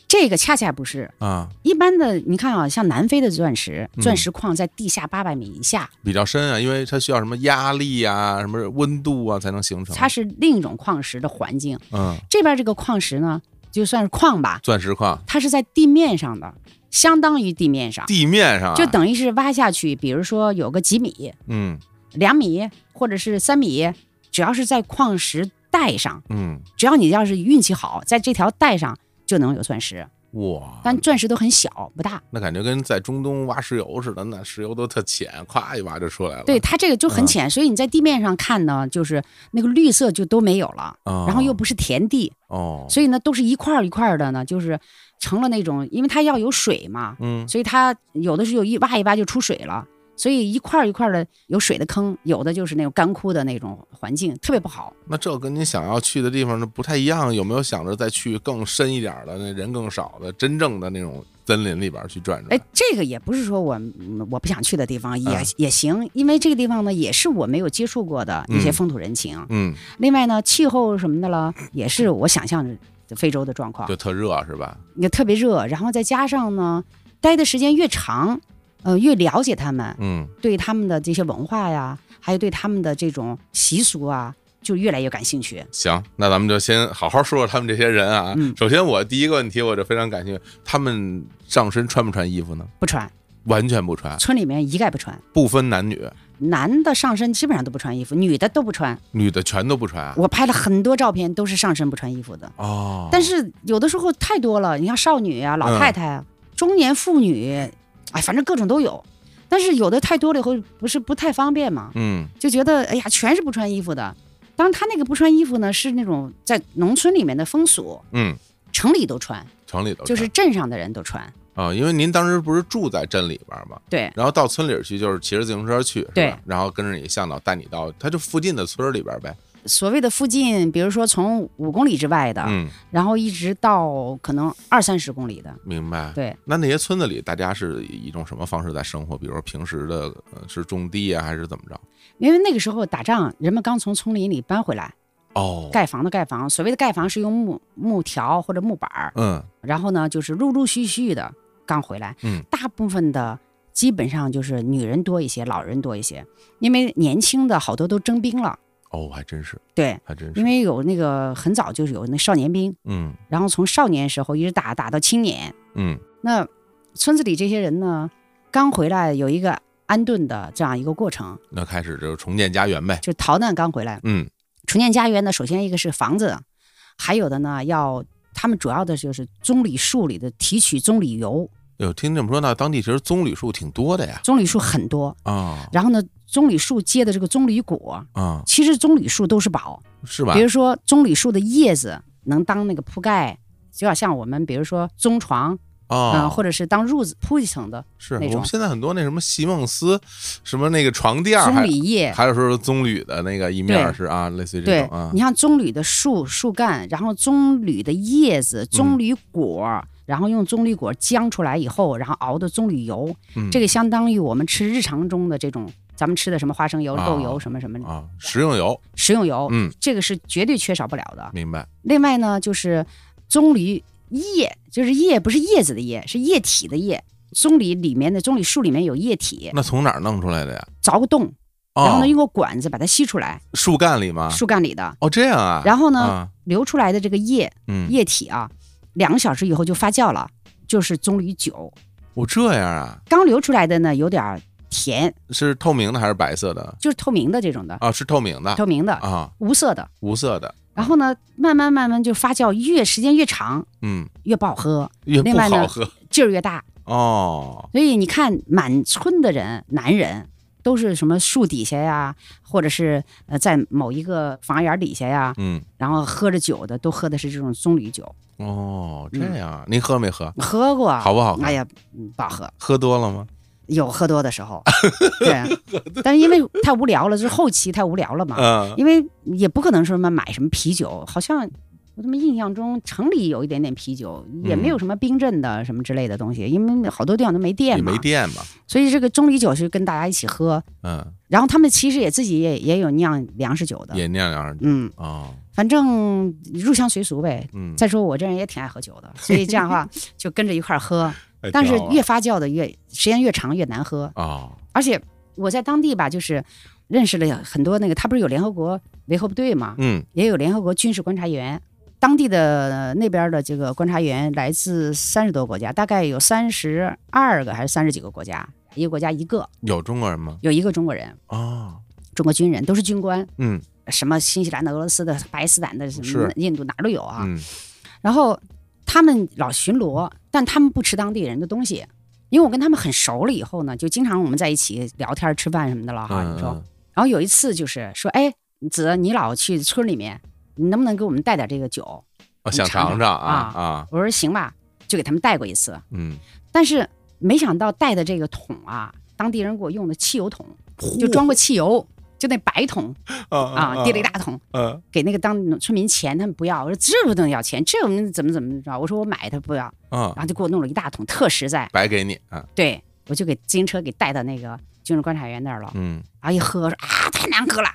这个恰恰不是啊，一般的，你看啊，像南非的钻石，嗯钻石矿在地下八百米以下，比较深啊，因为它需要什么压力啊、什么温度啊才能形成。它是另一种矿石的环境。嗯，这边这个矿石呢，就算是矿吧，钻石矿它是在地面上的，相当于地面上。地面上啊就等于是挖下去，比如说有个几米，嗯两米或者是三米，只要是在矿石带上，嗯，只要你要是运气好，在这条带上就能有钻石。哇，但钻石都很小，不大。那感觉跟在中东挖石油似的，那石油都特浅，咵一挖就出来了。对，它这个就很嗯浅，所以你在地面上看呢，就是那个绿色就都没有了，啊，然后又不是田地，哦，所以呢都是一块儿一块儿的呢，就是成了那种，因为它要有水嘛，嗯所以它有的时候一挖一挖就出水了，所以一块儿一块儿的有水的坑，有的就是那种干枯的那种环境，特别不好。那这跟您想要去的地方呢不太一样，有没有想着再去更深一点儿的，那人更少的，真正的那种森林里边儿去转转？哎，这个也不是说我嗯我不想去的地方，也、嗯也行，因为这个地方呢也是我没有接触过的一些嗯风土人情。嗯，另外呢，气候什么的了，也是我想象的非洲的状况就，特热是吧？也特别热，然后再加上呢，待的时间越长，呃，越了解他们，嗯，对他们的这些文化呀，还有对他们的这种习俗啊，就越来越感兴趣。行，那咱们就先好好说说他们这些人啊。嗯首先，我第一个问题我就非常感兴趣，他们上身穿不穿衣服呢？不穿，完全不穿，村里面一概不穿，不分男女，男的上身基本上都不穿衣服，女的都不穿。女的全都不穿啊。我拍了很多照片，都是上身不穿衣服的。哦，但是有的时候太多了，你像少女啊、老太太啊、中年妇女，哎，反正各种都有。但是有的太多了以后，不是不太方便嘛，嗯就觉得哎呀，全是不穿衣服的。当然，他那个不穿衣服呢，是那种在农村里面的风俗，嗯，城里都穿，城里头就是镇上的人都穿。啊、因为您当时不是住在镇里边嘛，对然后到村里儿去就是骑着自行车去，对然后跟着你向导带你到他就附近的村儿里边呗。所谓的附近，比如说从五公里之外的，嗯，然后一直到可能二三十公里的，明白。对，那那些村子里，大家是以一种什么方式在生活？比如说平时的呃是种地啊，还是怎么着？因为那个时候打仗，人们刚从丛林里搬回来，哦，盖房的盖房，所谓的盖房是用木木条或者木板儿，嗯然后呢就是陆陆续续的刚回来，嗯，大部分的基本上就是女人多一些，老人多一些，因为年轻的好多都征兵了，哦，还真是，对，还真是。因为有那个很早就是有那少年兵，嗯然后从少年时候一直打打到青年，嗯那村子里这些人呢，刚回来有一个安顿的这样一个过程，那开始就是重建家园呗。就逃难刚回来，嗯重建家园呢，首先一个是房子，还有的呢要他们主要的就是棕榈树里的提取棕榈油，有听这么说，那当地其实棕榈树挺多的呀。棕榈树很多，啊然后呢，棕榈树结的这个棕榈果，啊，其实棕榈树都是宝，是吧？比？如说棕榈树的叶子能当那个铺盖，就要像我们比如说棕床，嗯、啊，或者是当褥子铺一层的那种。是我们现在很多那什么席梦思，什么那个床垫，棕榈叶。还有说棕榈的那个一面是啊，类似于这种啊。你，像棕榈的树树干，然后棕榈的叶子、嗯。棕榈果，然后用棕榈果浆出来以后，然后熬的棕榈油，嗯。这个相当于我们吃日常中的这种咱们吃的什么花生油、啊豆油什么什么啊，食用油，食用油，嗯，这个是绝对缺少不了的。明白。另外呢，就是棕榈叶，就是叶不是叶子的叶，是液体的液。棕榈里面的棕榈树里面有液体，那从哪儿弄出来的呀？凿个洞，然后哦呢，用个管子把它吸出来，树干里吗？树干里的，哦，这样啊。然后呢，啊流出来的这个液嗯，液体啊，两个小时以后就发酵了，就是棕榈酒。我这样啊，刚流出来的呢，有点儿甜，是透明的还是白色的？就是透明的这种的，啊，是透明的透明的，啊，无色的。无色的。然后呢，慢慢慢慢就发酵，越时间越长，嗯，越不好喝，越不好喝劲儿越大。哦。所以你看，满村的人，男人都是什么树底下呀，或者是呃在某一个房檐底下呀，嗯，然后喝着酒的，都喝的是这种棕榈酒。哦，这样啊，您喝没喝？喝过，好不好喝哎呀，嗯不好喝，喝多了吗？有喝多的时候，对，但是因为太无聊了，就是后期太无聊了嘛，嗯，因为也不可能说什么买什么啤酒，好像我怎么印象中城里有一点点啤酒，也没有什么冰镇的什么之类的东西，因为好多地方都没电也嘛，没电嘛。所以这个棕榈酒是跟大家一起喝，嗯，然后他们其实也自己也也有酿粮食酒的，也酿粮食酒。嗯，哦，反正入乡随俗呗。嗯，再说我这人也挺爱喝酒的，所以这样的话 就跟着一块儿喝，哎但是越发酵的越时间越长越难喝，啊，而且我在当地吧，就是认识了很多那个，他不是有联合国维和部队嘛，嗯也有联合国军事观察员。当地的呃那边的这个观察员来自三十多个国家，大概有三十二个还是三十几个国家，一个国家一个，有中国人吗？有一个中国人。哦，中国军人，都是军官，嗯什么新西兰的、俄罗斯的、巴基斯坦的、什么是印度哪儿都有啊。嗯然后他们老巡逻，但他们不吃当地人的东西，因为我跟他们很熟了以后呢，就经常我们在一起聊天、吃饭什么的了哈。你说，嗯然后有一次就是说，哎，子，你老去村里面，你能不能给我们带点这个酒？我，想尝尝啊啊我说行吧，就给他们带过一次。嗯，但是没想到带的这个桶啊，当地人给我用的汽油桶，就装过汽油，就那白桶啊啊，提了一大桶，嗯给那个当村民钱，他们不要。我说这不能要钱，这我们怎么怎么着？我说我买，他不要，嗯然后就给我弄了一大桶，特实在。白给你啊对我就给自行车给带到那个军事观察员那儿了，嗯然后一喝说啊太难喝了，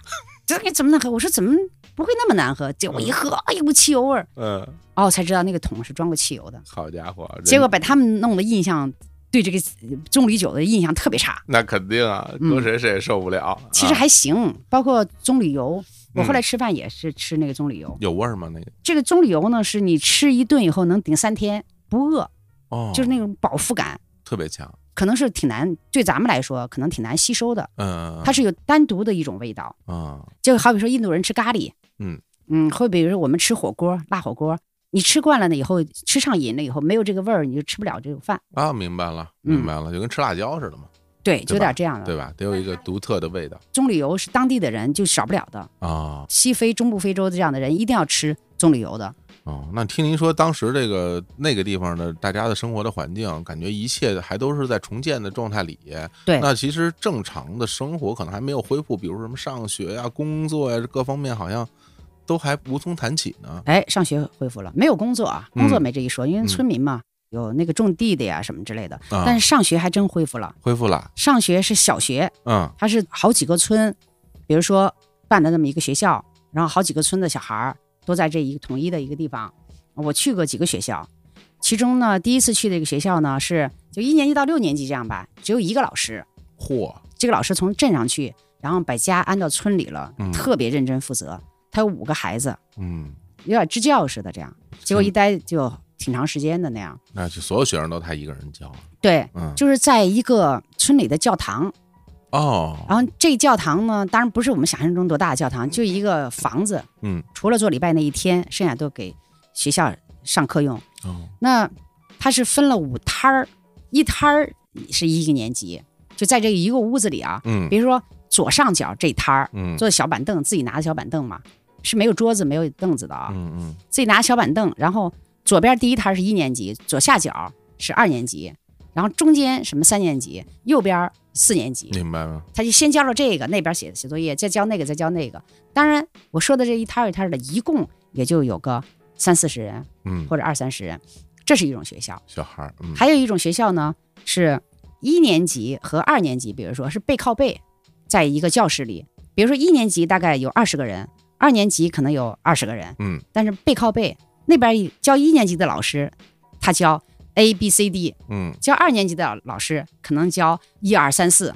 这个怎么能喝？我说怎么不会那么难喝？结果一喝，哎呦汽油味儿，嗯，哦才知道那个桶是装过汽油的。好家伙，结果把他们弄的印象，对这个呃棕榈酒的印象特别差。那肯定啊，嗯搁谁谁也受不了。其实啊还行，包括棕榈油，我后嗯来吃饭也是吃那个棕榈油。有味儿吗？那个这个棕榈油呢，是你吃一顿以后能顶三天不饿，哦，就是那种饱腹感，特别强。可能是挺难，对咱们来说可能挺难吸收的。嗯，它是有单独的一种味道，啊就好比说印度人吃咖喱，嗯嗯，或比如说我们吃火锅，辣火锅，你吃惯了呢以后，吃上瘾了以后，没有这个味儿，你就吃不了这个饭。啊，明白了，嗯明白了，就跟吃辣椒似的嘛，对，就有点这样的。对吧？得有一个独特的味道棕榈油是当地的人就少不了的，啊。西非、中部非洲这样的人一定要吃棕榈油的。哦，那听您说当时这个那个地方的大家的生活的环境，感觉一切还都是在重建的状态里。对那其实正常的生活可能还没有恢复，比如什么上学呀、工作呀，各方面好像都还无从谈起呢。哎，上学恢复了，没有工作啊，工作嗯没这一说，因为村民嘛，有那个种地的呀什么之类的。啊，但是上学还真恢复了，恢复了，上学是小学，嗯它是好几个村，比如说办了那么一个学校，然后好几个村的小孩儿都在这一个统一的一个地方。我去过几个学校，其中呢，第一次去的一个学校呢是就一年级到六年级这样吧，只有一个老师，嚯，这个老师从镇上去，然后把家安到村里了，嗯特别认真负责。他有五个孩子，嗯，有点支教似的这样，结果一待就挺长时间的那样。那就所有学生都他一个人教，对，嗯，就是在一个村里的教堂，哦，然后这教堂呢，当然不是我们想象中多大的教堂，就一个房子，嗯，除了做礼拜那一天，剩下都给学校上课用。哦，那它是分了五摊儿，一摊儿是一个年级，就在这一个屋子里啊，嗯。比如说左上角这摊儿嗯。坐小板凳，自己拿的小板凳嘛，是没有桌子、没有凳子的啊，嗯嗯自己拿小板凳，然后左边第一摊是一年级，左下角是二年级，然后中间什么三年级，右边四年级，明白吗？他就先教了这个，那边写写作业，再教那个，再教那个。当然，我说的这一摊儿一摊儿的，一共也就有个三四十人嗯，或者二三十人，这是一种学校。小孩儿，嗯，还有一种学校呢，是一年级和二年级，比如说是背靠背，在一个教室里。比如说一年级大概有二十个人，二年级可能有二十个人，嗯但是背靠背，那边教一年级的老师，他教 A B C D，嗯，教二年级的老师可能教一二三四，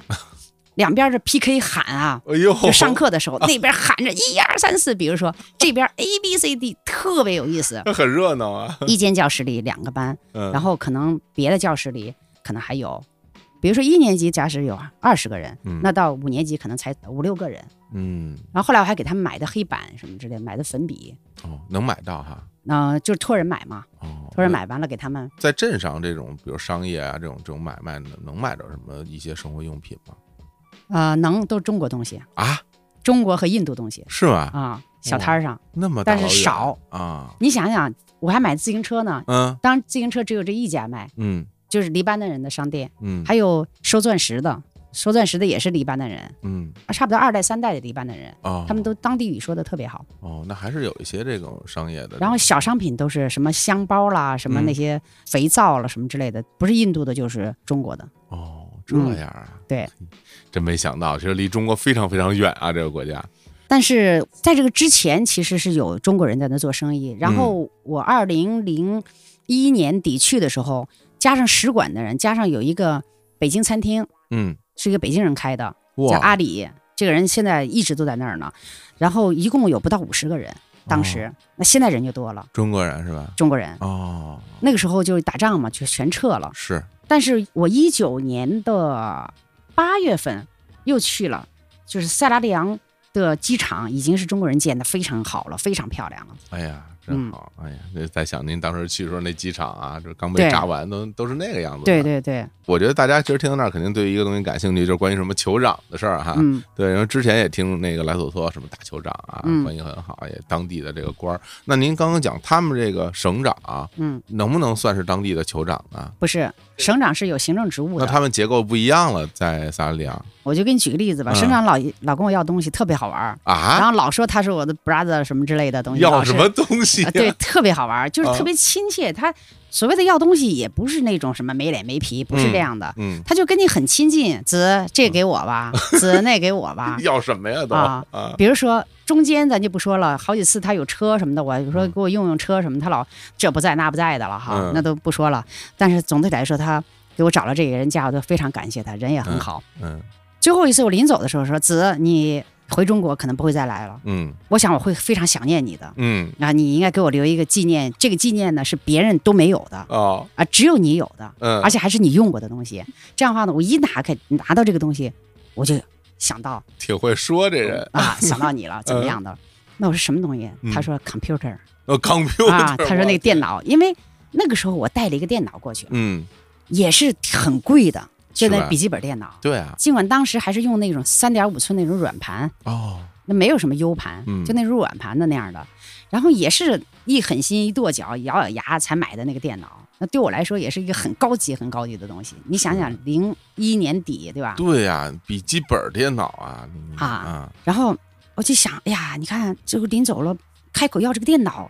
两边是 PK 喊啊。哎呦，就上课的时候，那边喊着一二三四，比如说这边 A B C D 特别有意思。那很热闹啊，一间教室里两个班，嗯，然后可能别的教室里可能还有，比如说一年级假使有二十个人，嗯那到五年级可能才五六个人。嗯，然后后来我还给他们买的黑板什么之类的，买的粉笔，哦，能买到哈，那、就是托人买嘛，哦，托人买完了给他们。在镇上这种，比如商业啊这种这种买卖，能能买着什么一些生活用品吗？呃，能都是中国东西，啊，中国和印度东西是吗？啊，小摊儿上。那么但是少啊，你想想，我还买自行车呢，嗯当然自行车只有这一家卖，嗯就是黎巴嫩人的商店，嗯，还有收钻石的，收钻石的也是黎巴嫩人，嗯啊，差不多二代三代的黎巴嫩人，哦，他们都当地语说的特别好。哦，那还是有一些这种商业的，然后小商品都是什么香包啦，什么嗯那些肥皂了，什么之类的，不是印度的，就是中国的。哦这嗯样啊，对，真没想到，其实离中国非常非常远啊，这个国家，但是在这个之前，其实是有中国人在那做生意。然后我二零零一年底去的时候，加上使馆的人，加上有一个北京餐厅，嗯，是一个北京人开的，叫，阿里，这个人现在一直都在那儿呢。然后一共有不到五十个人，当时、那现在人就多了，中国人是吧？中国人。哦，那个时候就打仗嘛，就全撤了。是，但是我一九年的八月份又去了，就是塞拉利昂的机场已经是中国人建的非常好了，非常漂亮了。哎呀，真嗯好！哎呀，那在想您当时去的时候，那机场啊，这刚被炸完，都都是那个样子。对，对对，我觉得大家其实听到那儿，肯定对于一个东西感兴趣，就是关于什么酋长的事儿哈。嗯对，然后之前也听那个莱索托什么大酋长啊，嗯关系很好，也当地的这个官儿。那您刚刚讲他们这个省长啊，嗯，能不能算是当地的酋长呢？不是，省长是有行政职务的。那他们结构不一样了，在萨拉利昂我就给你举个例子吧，嗯省长老老跟我要东西，特别好玩儿，然啊，后老说他是我的 brother 什么之类的东西。要什么东西呀？啊，对，特别好玩儿，就是啊特别亲切。他所谓的要东西，也不是那种什么没脸没皮，不是这样的。嗯，他就跟你很亲近，子这给我吧，子那给我吧。要什么呀都啊啊比如说中间咱就不说了，好几次他有车什么的，我有时候给我用用车什么，他老这不在那不在的了哈嗯，那都不说了。但是总体来说，他给我找了这个人家，我都非常感谢他，人也很好。嗯最后一次我临走的时候说，子你回中国可能不会再来了，嗯。我想我会非常想念你的。嗯。啊，你应该给我留一个纪念，这个纪念呢是别人都没有的。哦。啊，只有你有的，嗯，而且还是你用过的东西。这样的话呢，我一拿开拿到这个东西，我就想到挺会说这人。啊，想到你了，怎么样的？那我说什么东西？嗯他说 computer 哦，computer 啊，他说那个电脑。脑，因为那个时候我带了一个电脑过去，嗯。也是很贵的，就那笔记本电脑。对啊尽管当时还是用那种三点五寸那种软盘，哦那没有什么 U 盘，嗯就那种软盘的那样的。然后也是一狠心一跺脚咬咬牙才买的那个电脑，那对我来说也是一个很高级很高级的东西。你想想，零一年底对吧？对呀，笔记本电脑啊啊啊然后我就想，哎呀，你看最后临走了，开口要这个电脑，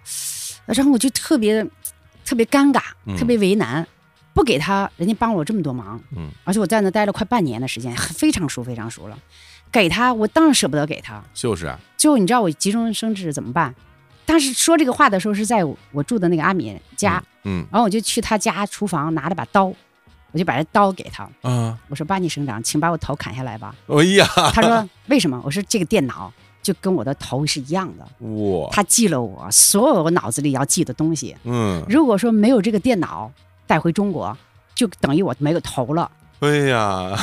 然后我就特别特别尴尬嗯，特别为难。不给他，人家帮了我这么多忙，嗯，而且我在那待了快半年的时间，非常熟非常熟了。给他，我当然舍不得给他，就是啊最后你知道我急中生智怎么办？当时说这个话的时候是在我住的那个阿敏家，嗯然后我就去他家厨房拿了把刀，我就把这刀给他，嗯我说巴尼省长，请把我头砍下来吧。哎呀他说为什么？我说这个电脑就跟我的头是一样的，哇他记了我所有我脑子里要记的东西。嗯如果说没有这个电脑带回中国，就等于我没有头了。哎呀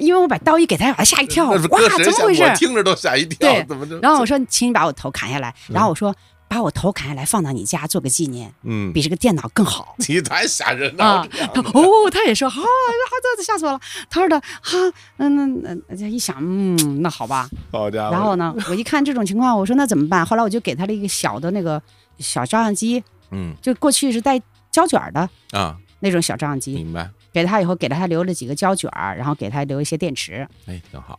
因为我把刀一给他，把他吓一跳，哇怎么回事？我听着都吓一跳怎么着然后我说，请你把我头砍下来。嗯然后我说，把我头砍下来放到你家做个纪念，嗯比这个电脑更好。你太吓人了哦，他也说好，好，这吓死我了。他说的哈，嗯，那那那一想，嗯，那好吧。好家伙然后呢，我一看这种情况，我说那怎么办？后来我就给他了一个小的那个小照相机，嗯就过去是带胶卷的啊。那种小照相机，明白。给他以后给了他留了几个胶卷儿，然后给他留一些电池。哎挺好。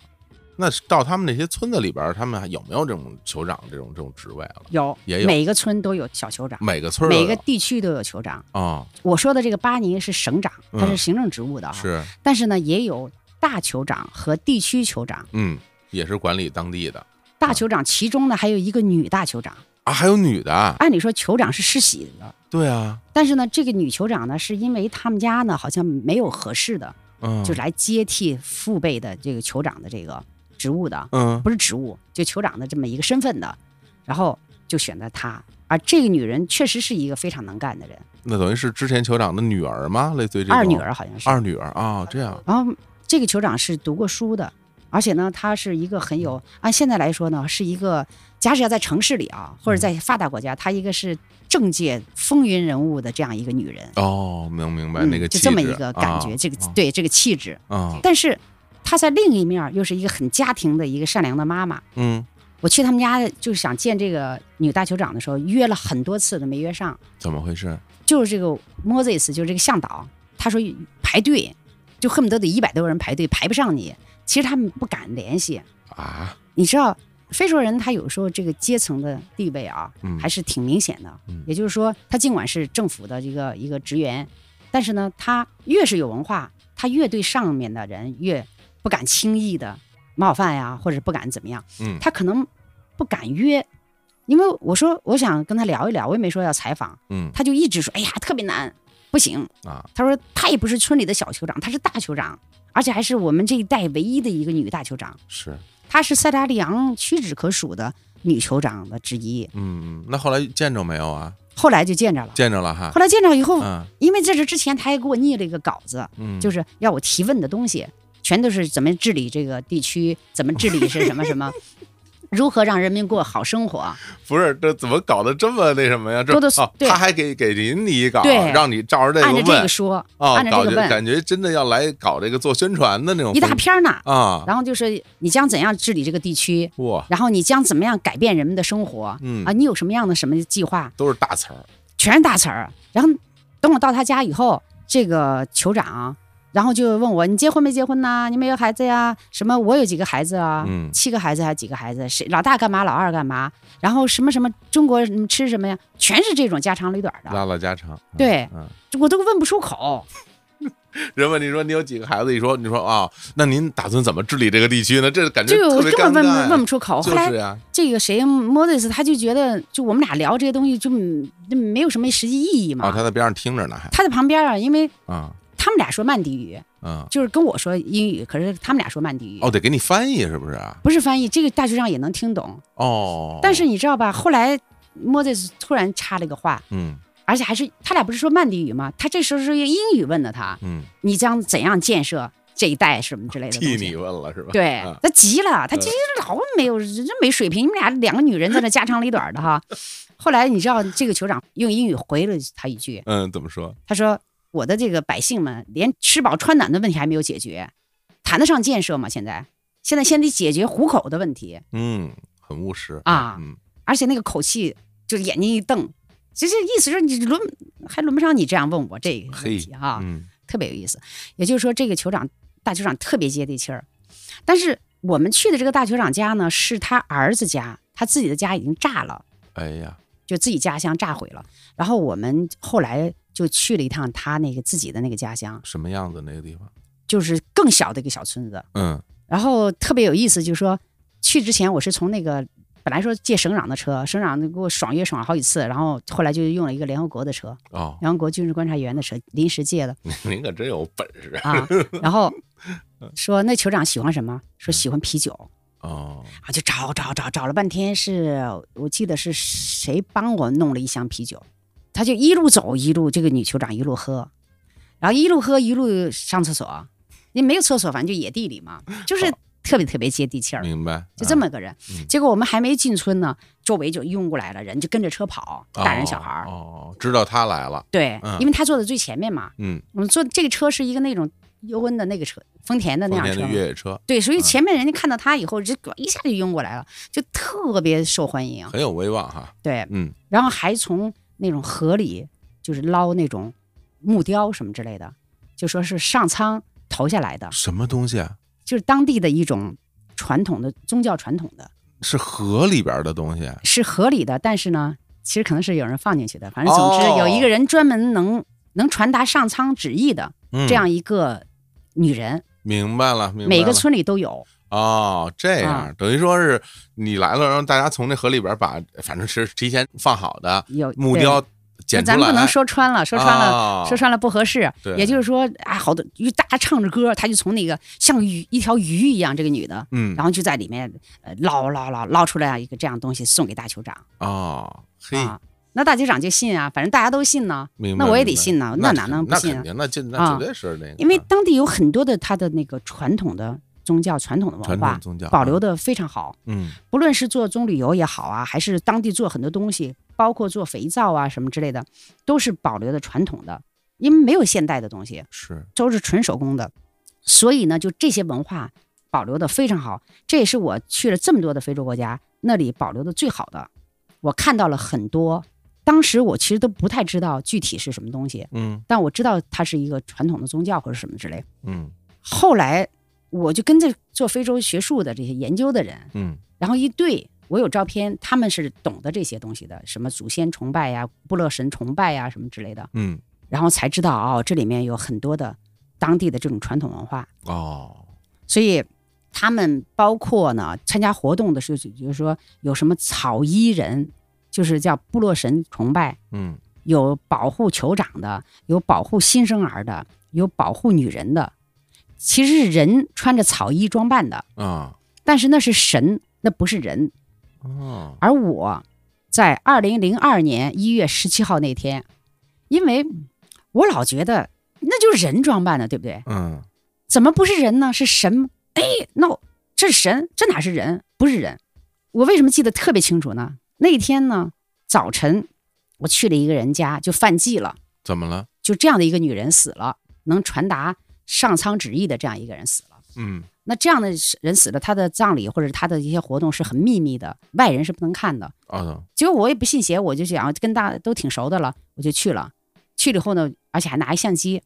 那到他们那些村子里边儿，他们还有没有这种酋长这种这种职位了？有，也有。每一个村都有小酋长，每个村每个地区都有酋长。啊我说的这个巴尼是省长，他是嗯行政职务的啊，是。但是呢，也有大酋长和地区酋长。嗯也是管理当地的。大酋长其中呢还有一个女大酋长，啊还有女的啊。按理说酋长是世袭的，对啊但是呢，这个女酋长呢是因为他们家呢好像没有合适的，嗯就来接替父辈的这个酋长的这个职务的，嗯不是职务，就酋长的这么一个身份的，然后就选择她。而这个女人确实是一个非常能干的人，那等于是之前酋长的女儿吗？类似于这种二女儿好像是。二女儿啊这样然后这个酋长是读过书的，而且呢，他是一个很有按现在来说呢，是一个假使要在城市里啊，或者在发达国家，她一个是政界风云人物的这样一个女人。哦能明白嗯那个就这么一个感觉，啊这个啊对这个气质。啊但是她在另一面又是一个很家庭的一个善良的妈妈。嗯我去他们家就是想见这个女大酋长的时候，约了很多次都没约上。怎么回事就是这个 Moses，就是这个向导，他说排队，就恨不得得一百多个人排队，排不上你。其实他们不敢联系，啊你知道，非洲人他有时候这个阶层的地位啊，嗯还是挺明显的。嗯也就是说，他尽管是政府的一个一个职员，但是呢，他越是有文化，他越对上面的人越不敢轻易的冒犯呀，或者不敢怎么样。嗯他可能不敢约，因为我说我想跟他聊一聊，我也没说要采访，嗯他就一直说，哎呀，特别难，不行。啊他说他也不是村里的小酋长，他是大酋长，而且还是我们这一代唯一的一个女大酋长。是她是塞拉利昂屈指可数的女酋长的之一。嗯嗯那后来见着没有啊？后来就见着了，见着了哈。后来见着以后，嗯。因为在这之前他还给我拟了一个稿子，嗯。就是要我提问的东西。全都是怎么治理这个地区，怎么治理是什么什么，如何让人民过好生活。不是这怎么搞得这么那什么呀？哦，他还给给您一稿，对让你照着这个问按照这个。说，哦，按照搞觉这个问，感觉真的要来搞这个做宣传的那种一大风篇呢。啊！然后就是你将怎样治理这个地区，哇，然后你将怎么样改变人们的生活，嗯啊，你有什么样的什么计划，都是大词儿。全是大词儿。然后等我到他家以后，这个酋长，然后就问我：“你结婚没结婚呐？你没有孩子呀？什么？我有几个孩子啊？嗯七个孩子还是几个孩子？谁老大干嘛？老二干嘛？然后什么什么中国人吃什么呀？全是这种家长里短的，拉拉家常，嗯对嗯，我都问不出口。人问你说你有几个孩子，一说你说啊，那您打算怎么治理这个地区呢？这感觉就特别尴根本问问不出口。后来就是呀，这个谁莫德斯他就觉得，就我们俩聊这些东西就没有什么实际意义嘛。啊，他在边上听着呢，还他在旁边啊，因为啊他们俩说曼迪语，嗯就是跟我说英语，可是他们俩说曼迪语。哦，得给你翻译是不是啊？不是翻译，这个大学长也能听懂。哦，但是你知道吧？后来莫德斯突然插了一个话，嗯而且还是他俩不是说曼迪语吗？他这时候是用英语问的他，嗯，你将怎样建设这一代什么之类的。替你问了是吧？对啊，他急了，他其实老没有，这没水平。你们俩两个女人在那家长里短的哈。后来你知道，这个酋长用英语回了他一句，嗯，怎么说？他说：“我的这个百姓们连吃饱穿暖的问题还没有解决，谈得上建设吗？现在，现在先得解决糊口的问题。嗯，很务实啊嗯而且那个口气，就是眼睛一瞪，其实意思是你轮还轮不上你这样问我这个问嘿题哈。嗯特别有意思。也就是说，这个酋长大酋长特别接地气儿，但是我们去的这个大酋长家呢，是他儿子家，他自己的家已经炸了，哎呀，就自己家乡炸毁了。然后我们后来就去了一趟他那个自己的那个家乡，什么样子那个地方？就是更小的一个小村子。嗯然后特别有意思，就是说去之前我是从那个。本来说借省长的车，省长给我爽约爽了好几次，然后后来就用了一个联合国的车，哦，联合国军事观察员的车，临时借的。您可真有本事啊，然后说那酋长喜欢什么？说喜欢啤酒哦，啊，就找找找找了半天是，我记得是谁帮我弄了一箱啤酒，他就一路走一路，这个女酋长一路喝，然后一路喝一路上厕所，也没有厕所，反正就野地里嘛，就是特别特别接地气儿，明白，就这么个人。嗯。结果我们还没进村呢，周围就拥过来了人，就跟着车跑，啊大人小孩儿。哦，知道他来了，对嗯，因为他坐在最前面嘛，嗯，我们坐这个车是一个那种尤恩的那个车，丰田的那丰田的样车嘛。越野车。对，所以嗯。前面人家看到他以后，这一下就拥过来了，就特别受欢迎。很有威望哈，对，嗯。然后还从那种河里就是捞那种木雕什么之类的，就说是上苍投下来的，什么东西啊？就是当地的一种传统的宗教传统的，是河里边的东西，是河里的，但是呢，其实可能是有人放进去的。反正总之哦有一个人专门能能传达上苍旨意的嗯这样一个女人，明白了，明白了，每个村里都有。哦，这样、啊等于说是你来了，让大家从那河里边把，反正是提前放好的有木雕捡出来，咱不能说穿了，说穿了，哦说穿了不合适。对也就是说，啊，好多，因为大家唱着歌，她就从那个像鱼一条鱼一样，这个女的，嗯，然后就在里面呃捞捞捞捞出来一个这样东西送给大酋长哦，嘿，啊。那大酋长就信啊，反正大家都信呢，那我也得信呢，那哪能不信啊？那肯定，那这那啊绝对是那个，因为啊当地有很多的他的那个传统的宗教、传统的文化保留的非常好。嗯不论是做棕榈油也好啊，还是当地做很多东西，包括做肥皂啊什么之类的，都是保留的传统的，因为没有现代的东西，是都是纯手工的，所以呢，就这些文化保留的非常好。这也是我去了这么多的非洲国家，那里保留的最好的。我看到了很多，当时我其实都不太知道具体是什么东西，嗯但我知道它是一个传统的宗教或者什么之类。嗯后来我就跟着做非洲学术的这些研究的人，嗯。然后一对，我有照片，他们是懂得这些东西的，什么祖先崇拜呀、部落神崇拜呀什么之类的，嗯。然后才知道哦，这里面有很多的当地的这种传统文化，哦。所以他们包括呢参加活动的时候，就是说有什么草衣人，就是叫部落神崇拜，嗯。有保护酋长的，有保护新生儿的，有保护女人的，其实是人穿着草衣装扮的，啊但是那是神，那不是人。哦而我在二零零二年一月十七号那天，因为我老觉得那就是人装扮的，对不对？嗯怎么不是人呢？是神？哎，那我这是神，这哪是人？不是人。我为什么记得特别清楚呢？那天呢，早晨我去了一个人家，就犯忌了。怎么了？就这样的一个女人死了，能传达上苍旨意的这样一个人死了。嗯那这样的人死了，他的葬礼或者他的一些活动是很秘密的，外人是不能看的。啊结果我也不信邪，我就想跟大家都挺熟的了，我就去了。去了以后呢，而且还拿一相机，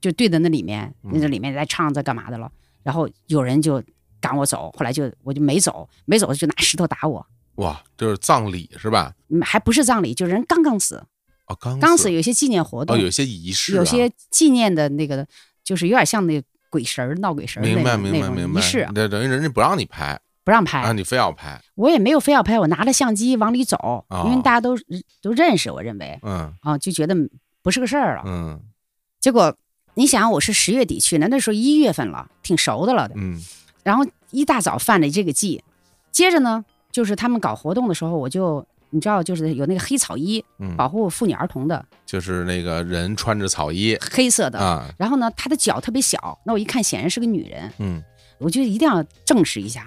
就对着那里面，那个里面在唱在干嘛的了。然后有人就赶我走，后来就我就没走，没走就拿石头打我。哇，就是葬礼是吧？嗯还不是葬礼，就人刚刚死，哦，刚刚死有些纪念活动，哦，有些仪式啊，有些纪念的那个，就是有点像那鬼神儿闹鬼神明白明白明白，仪式，啊对，等于人家不让你拍不让拍。啊，你非要拍，我也没有非要拍，我拿着相机往里走，哦因为大家都都认识，我认为嗯啊，就觉得不是个事儿了。嗯结果你想，我是十月底去的，那时候一月份了，挺熟的了的。嗯然后一大早犯了这个忌，接着呢，就是他们搞活动的时候，我就你知道，就是有那个黑草衣嗯，保护妇女儿童的，就是那个人穿着草衣黑色的。啊，然后呢，她的脚特别小，那我一看显然是个女人，嗯，我就一定要证实一下，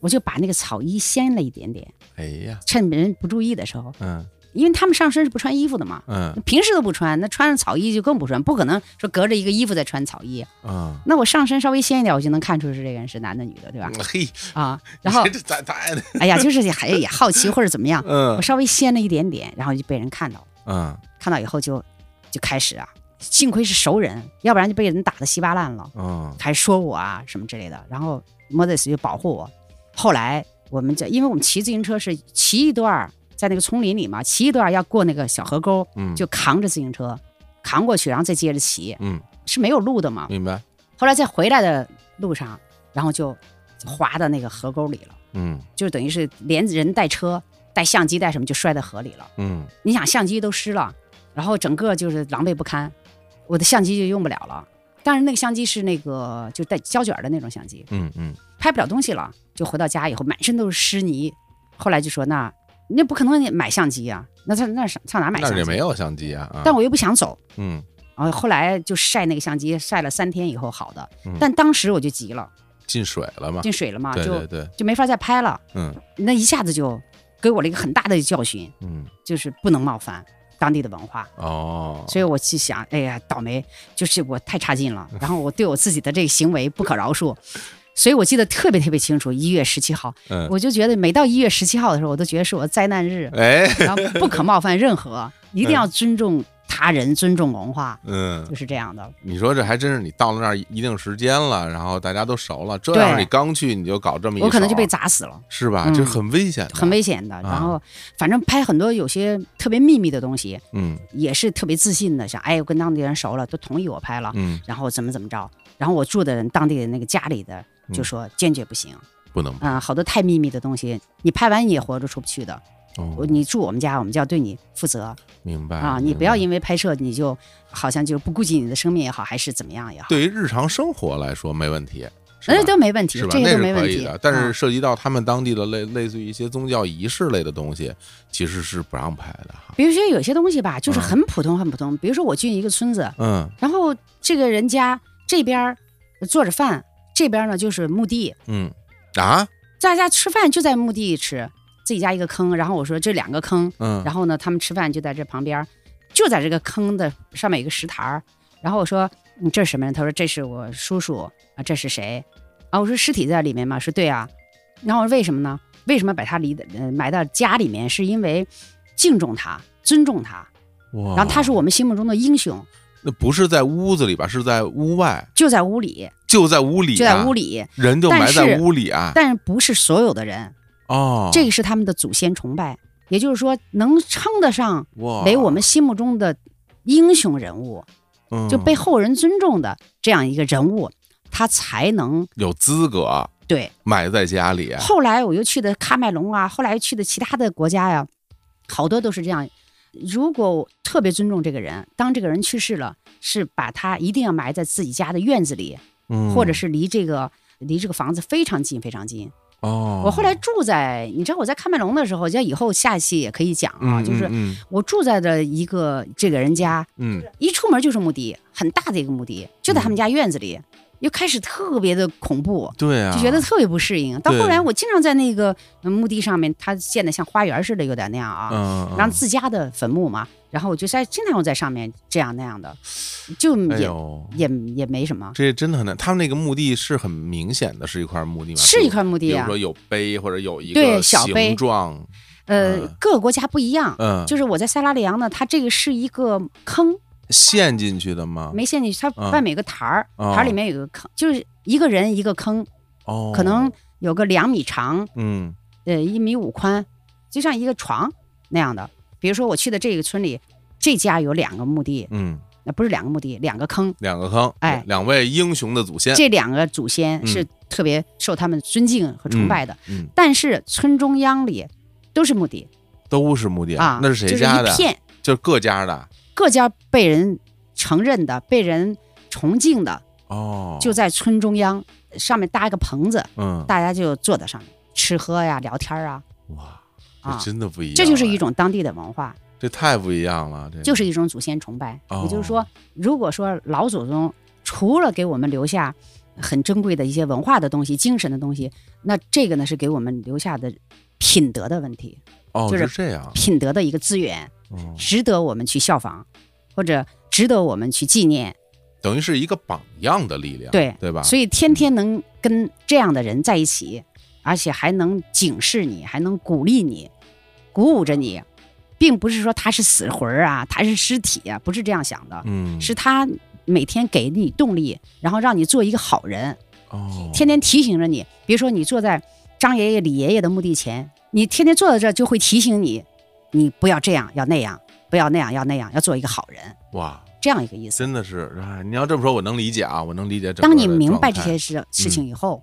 我就把那个草衣掀了一点点，哎呀，趁别人不注意的时候，嗯因为他们上身是不穿衣服的嘛，嗯平时都不穿，那穿上草衣就更不穿，不可能说隔着一个衣服再穿草衣。啊，那我上身稍微掀一点，我就能看出是这个人是男的女的，对吧？嘿，啊，然后 哎呀，就是也还也好奇或者怎么样，嗯我稍微掀了一点点，然后就被人看到了，嗯看到以后就就开始啊，幸亏是熟人，要不然就被人打得稀巴烂了，嗯还说我啊什么之类的。然后莫德斯就保护我。后来我们这，因为我们骑自行车是骑一段儿，在那个丛林里嘛，骑一段要过那个小河沟，嗯，就扛着自行车扛过去，然后再接着骑，嗯，是没有路的嘛。明白，后来在回来的路上，然后就滑到那个河沟里了，嗯就等于是连人带车带相机带什么就摔在河里了。嗯你想相机都湿了，然后整个就是狼狈不堪，我的相机就用不了了。但是那个相机是那个就带胶卷的那种相机，嗯嗯拍不了东西了。就回到家以后满身都是湿泥，后来就说那那不可能买相机啊，那他那上上哪买相机？那儿也没有相机啊，啊但我又不想走，嗯然后后来就晒那个相机，晒了三天以后好的嗯。但当时我就急了，进水了嘛，进水了嘛，就对对对，就没法再拍了。嗯那一下子就给我了一个很大的教训，嗯就是不能冒犯当地的文化。哦，所以我去想，哎呀，倒霉，就是我太差劲了，然后我对我自己的这个行为不可饶恕，所以我记得特别特别清楚，一月十七号，嗯。我就觉得每到一月十七号的时候，我都觉得是我的灾难日，哎。然后不可冒犯任何，一定要尊重他人，尊重文化，嗯。就。是这样的。你说这还真是你到了那儿一定时间了，然后大家都熟了，这对。要是你刚去你就搞这么一手，我可能就被砸死了，是吧？嗯。这很危险的，很危险的。然后反正拍很多有些特别秘密的东西，嗯。也是特别自信的，想哎，我跟当地人熟了，都同意我拍了，嗯，然后怎么怎么着，然后我住的人当地的那个家里的就说坚决不行，不能啊、好多太秘密的东西，你拍完你也活着出不去的。哦，你住我们家，我们就要对你负责明白啊，你不要因为拍摄你就好像就不顾及你的生命也好，还是怎么样也好，对于日常生活来说没问题，那都没问题？这些都没问题的。。但是啊涉及到他们当地的类类似于一些宗教仪式类的东西，其实是不让拍的哈。比如说有些东西吧，就是嗯很普通很普通。比如说我进一个村子，嗯然后这个人家这边儿做着饭，这边呢就是墓地，嗯啊大家吃饭就在墓地吃，自己家一个坑，然后我说这两个坑，嗯，然后呢他们吃饭就在这旁边，就在这个坑的上面有一个石台儿，然后我说你这是什么人？他说这是我叔叔啊，这是谁？啊，我说尸体在里面吗？说对啊，然后我说为什么呢？为什么把他离的呃埋到家里面？是因为敬重他，尊重他，哇，然后他是我们心目中的英雄，那不是在屋子里吧？是在屋外，就在屋里，就在屋里、啊，就在屋里，人就埋在屋里啊。但是不是所有的人，哦，这个是他们的祖先崇拜，也就是说能称得上哇，为我们心目中的英雄人物，嗯就被后人尊重的这样一个人物，他才能有资格对。埋在家里。后来我又去的喀麦隆啊，后来又去的其他的国家呀，好多都是这样。如果特别尊重这个人，当这个人去世了，是把他一定要埋在自己家的院子里，嗯，或者是离这个离这个房子非常近非常近。哦，我后来住在，你知道我在喀麦隆的时候，就以后下一期也可以讲啊，嗯就是嗯我住在的一个这个人家，嗯。一出门就是墓地，很大的一个墓地，就在他们家院子里。又开始特别的恐怖，对啊，就觉得特别不适应。到后来，我经常在那个呃墓地上面，它建的像花园似的，有点那样啊。嗯，嗯然后自家的坟墓嘛，然后我就在经常在上面这样那样的，就哎也、呦，也也没什么，这真的很难。他们那个墓地是很明显的，是一块墓地吗？是一块墓地啊比如说。有碑或者有一对个小碑形状，呃嗯，各个国家不一样。嗯，就是我在塞拉利昂呢，它这个是一个坑，陷进去的吗？没陷进去，它嗯。外面有个台儿，哦。台儿里面有个坑，就是一个人一个坑，哦，可能有个两米长，嗯。呃，一米五宽，就像一个床那样的。比如说我去的这个村里，这家有两个墓地，嗯，那不是两个墓地，两个坑。两个坑，哎。两位英雄的祖先，这两个祖先嗯。是特别受他们尊敬和崇拜的，嗯，但是村中央里都是墓地。都是墓地啊，那是谁就家的？一片。就是各家的各家被人承认的、被人崇敬的，哦，就在村中央上面搭一个棚子，嗯，大家就坐在上面吃喝呀、聊天啊。哇，啊这，真的不一样，这就是一种，当地的文化。这太不一样了，这就是一种祖先崇拜。哦。也就是说，如果说老祖宗除了给我们留下很珍贵的一些文化的东西、精神的东西，那这个呢是给我们留下的品德的问题，哦，就是这样，品德的一个资源，哦值得我们去效仿，或者值得我们去纪念。等于是一个榜样的力量，对对吧？所以天天能跟这样的人在一起，而且还能警示你，还能鼓励你，鼓舞着你，并不是说他是死魂儿啊，他是尸体啊，不是这样想的。嗯，是他每天给你动力，然后让你做一个好人，哦，天天提醒着你。比如说，你坐在张爷爷、李爷爷的墓地前，你天天坐在这儿就会提醒你，你不要这样，要那样，不要那样，要那样，要做一个好人，哇，这样一个意思。真的是，哎，你要这么说，我能理解啊，我能理解当你明白这些事事情以后，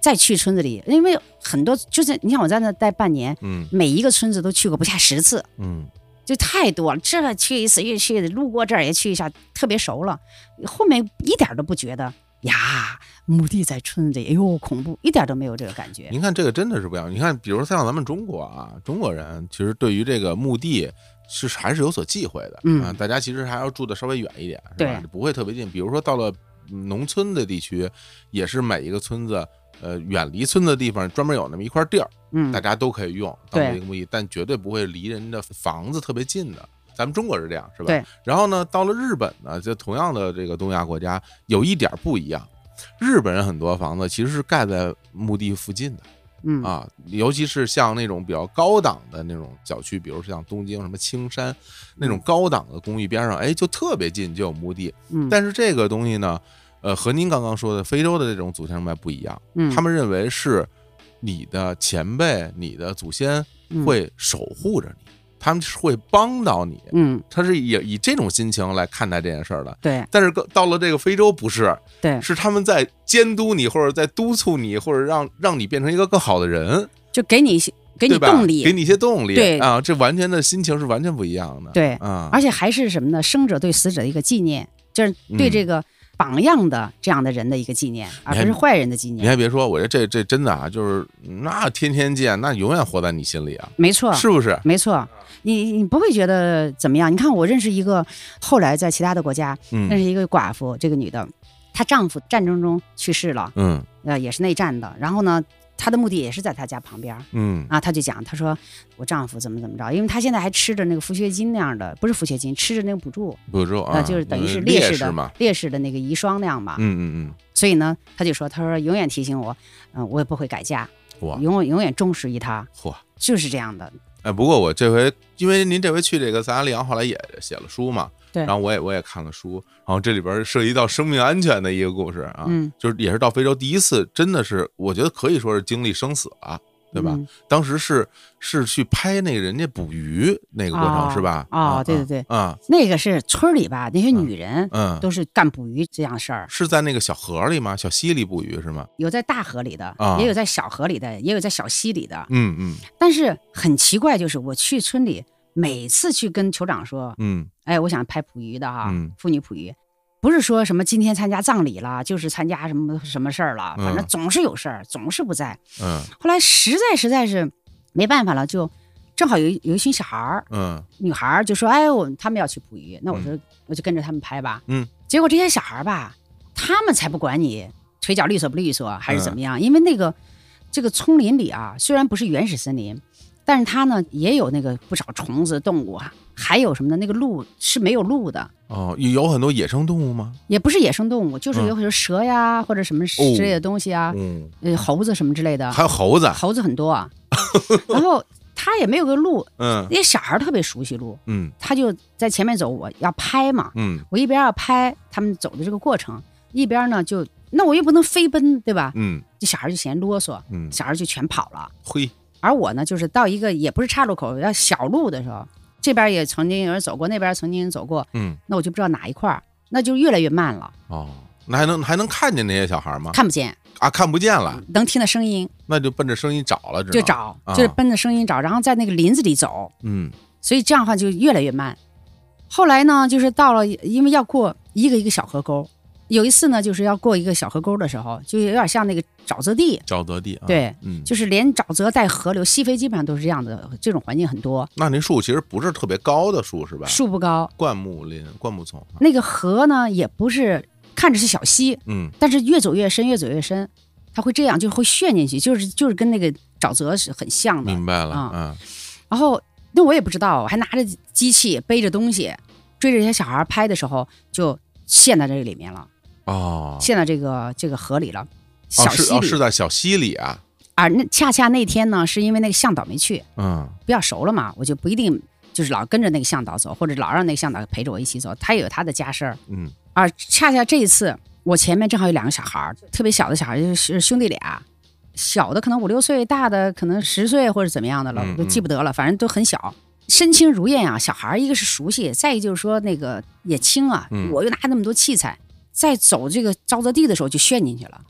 再去村子里，因为很多就是你像我在那待半年，嗯每一个村子都去过不下十次，嗯，就太多了，这去一次又去，路过这儿也去一下，特别熟了。后面一点都不觉得呀，墓地在村子里，哎呦恐怖，一点都没有这个感觉。您看这个真的是不一样。你看，比如像咱们中国啊，中国人其实对于这个墓地是还是有所忌讳的，嗯啊，大家其实还要住的稍微远一点，是吧？不会特别近。比如说到了嗯农村的地区，也是每一个村子。呃，远离村子的地方专门有那么一块地儿，嗯大，家都可以用当做一个墓地，但绝对不会离人的房子特别近的。咱们中国是这样，是吧？对。然后呢，到了日本呢，就同样的这个东亚国家有一点不一样，日本人很多房子其实是盖在墓地附近的。嗯啊，尤其是像那种比较高档的那种小区，比如像东京什么青山那种高档的公寓边上，哎，就特别近就有墓地。嗯，但是这个东西呢，呃，和您刚刚说的非洲的这种祖先崇拜不一样，嗯他们认为是你的前辈、你的祖先嗯会守护着你，他们是会帮到你，嗯，他是以以这种心情来看待这件事儿的。对。但是到了这个非洲，不是，对，是他们在监督你，或者在督促你，或者让让你变成一个更好的人。就给你一些给你动力，给你一些动力，对。啊，这完全的心情是完全不一样的，对。啊，而且还是什么呢？生者对死者的一个纪念，就是对嗯这个榜样的这样的人的一个纪念，而不是坏人的纪念。你。还别说，我觉得这这真的啊，就是那天天见，那永远活在你心里啊，没错，是不是？没错，你你不会觉得怎么样？你看，我认识一个，后来在其他的国家认嗯识一个寡妇，这个女的，她丈夫战争中去世了，嗯呃，也是内战的。然后呢，她的墓地也是在她家旁边儿嗯啊。她就讲，她说我丈夫怎么怎么着，因为她现在还吃着那个抚恤金那样的，不是抚恤金，吃着那个补助，补助啊，那就是等于是嗯烈士的烈士的那个遗孀那样嘛。嗯嗯嗯所以呢，她就说，她说永远提醒我，嗯、我也不会改嫁，嗯，哇永远永远忠实于他，嚯！就是这样的。哎，不过我这回，因为您这回去这个塞拉利昂，后来也写了书嘛，对。然后我也我也看了书，然后这里边涉及到生命安全的一个故事啊，嗯。就是也是到非洲第一次，真的是我觉得可以说是经历生死了，对吧？嗯当时是是去拍那个人家捕鱼那个过程、哦是吧？哦啊对对对啊那个是村里吧，那些女人嗯，都是干捕鱼这样事儿，是在那个小河里吗？小溪里捕鱼是吗？有在大河里的，啊也有在小河里的，也有在小溪里的。嗯嗯但是很奇怪，就是我去村里，每次去跟酋长说，嗯哎，我想拍捕鱼的哈，嗯妇女捕鱼，不是说什么今天参加葬礼了，就是参加什么什么事儿了，反正嗯。总是有事儿，总是不在。嗯。后来实在实在是没办法了，就正好有一有一群小孩儿，嗯。女孩儿就说：“哎，我他们要去捕鱼，那我说、我就跟着他们拍吧。”嗯，结果这些小孩儿吧，他们才不管你腿脚利索不利索还是怎么嗯样，因为那个这个丛林里啊，虽然不是原始森林，但是它呢也有那个不少虫子动物啊，还有什么的，那个鹿是没有鹿的。哦，有有很多野生动物吗？也不是野生动物，就是嗯有很多蛇呀，或者什么之类的东西啊，嗯，呃，猴子什么之类的，还有猴子，猴子很多啊。然后他也没有个路，嗯那些小孩特别熟悉路，嗯他就在前面走，我要拍嘛，嗯我一边要拍他们走的这个过程，一边呢就那我又不能飞奔，对吧？嗯这小孩就嫌啰嗦，嗯，小孩就全跑了。嘿，而我呢，就是到一个也不是岔路口，要小路的时候，这边也曾经有人走过，那边曾经走过，嗯。那我就不知道哪一块儿，那就越来越慢了，哦，那还能还能看见那些小孩吗？看不见，啊，看不见了，能听到声音。那就奔着声音找了，只能就找，啊。就是奔着声音找，然后在那个林子里走，嗯。所以这样的话就越来越慢。后来呢，就是到了，因为要过一个一个小河沟，有一次呢，就是要过一个小河沟的时候，就有点像那个沼泽地，沼泽地啊，对，嗯，就是连沼泽带河流，西非基本上都是这样的，这种环境很多，那那树其实不是特别高的树是吧？树不高，灌木林、灌木丛，那个河呢也不是看着是小溪，嗯。但是越走越深，越走越深，它会这样，就会陷进去，就是就是跟那个沼泽是很像的。明白了，啊。嗯然后那我也不知道，我还拿着机器背着东西追着这些小孩拍的时候，就陷在这里面了，哦，陷到这个这个河里了，哦小溪里。是哦是在小溪里啊，啊那恰恰那天呢，是因为那个向导没去，嗯比较熟了嘛，我就不一定就是老跟着那个向导走，或者老让那个向导陪着我一起走，他也有他的家事儿。嗯啊恰恰这一次，我前面正好有两个小孩儿，特别小的小孩，就是兄弟俩，小的可能五六岁，大的可能十岁或者怎么样的了，嗯我都记不得了，反正都很小。身轻如燕啊，小孩儿一个是熟悉，再一个就是说那个也轻啊，嗯我又拿那么多器材，在走这个沼泽地的时候就陷进去了。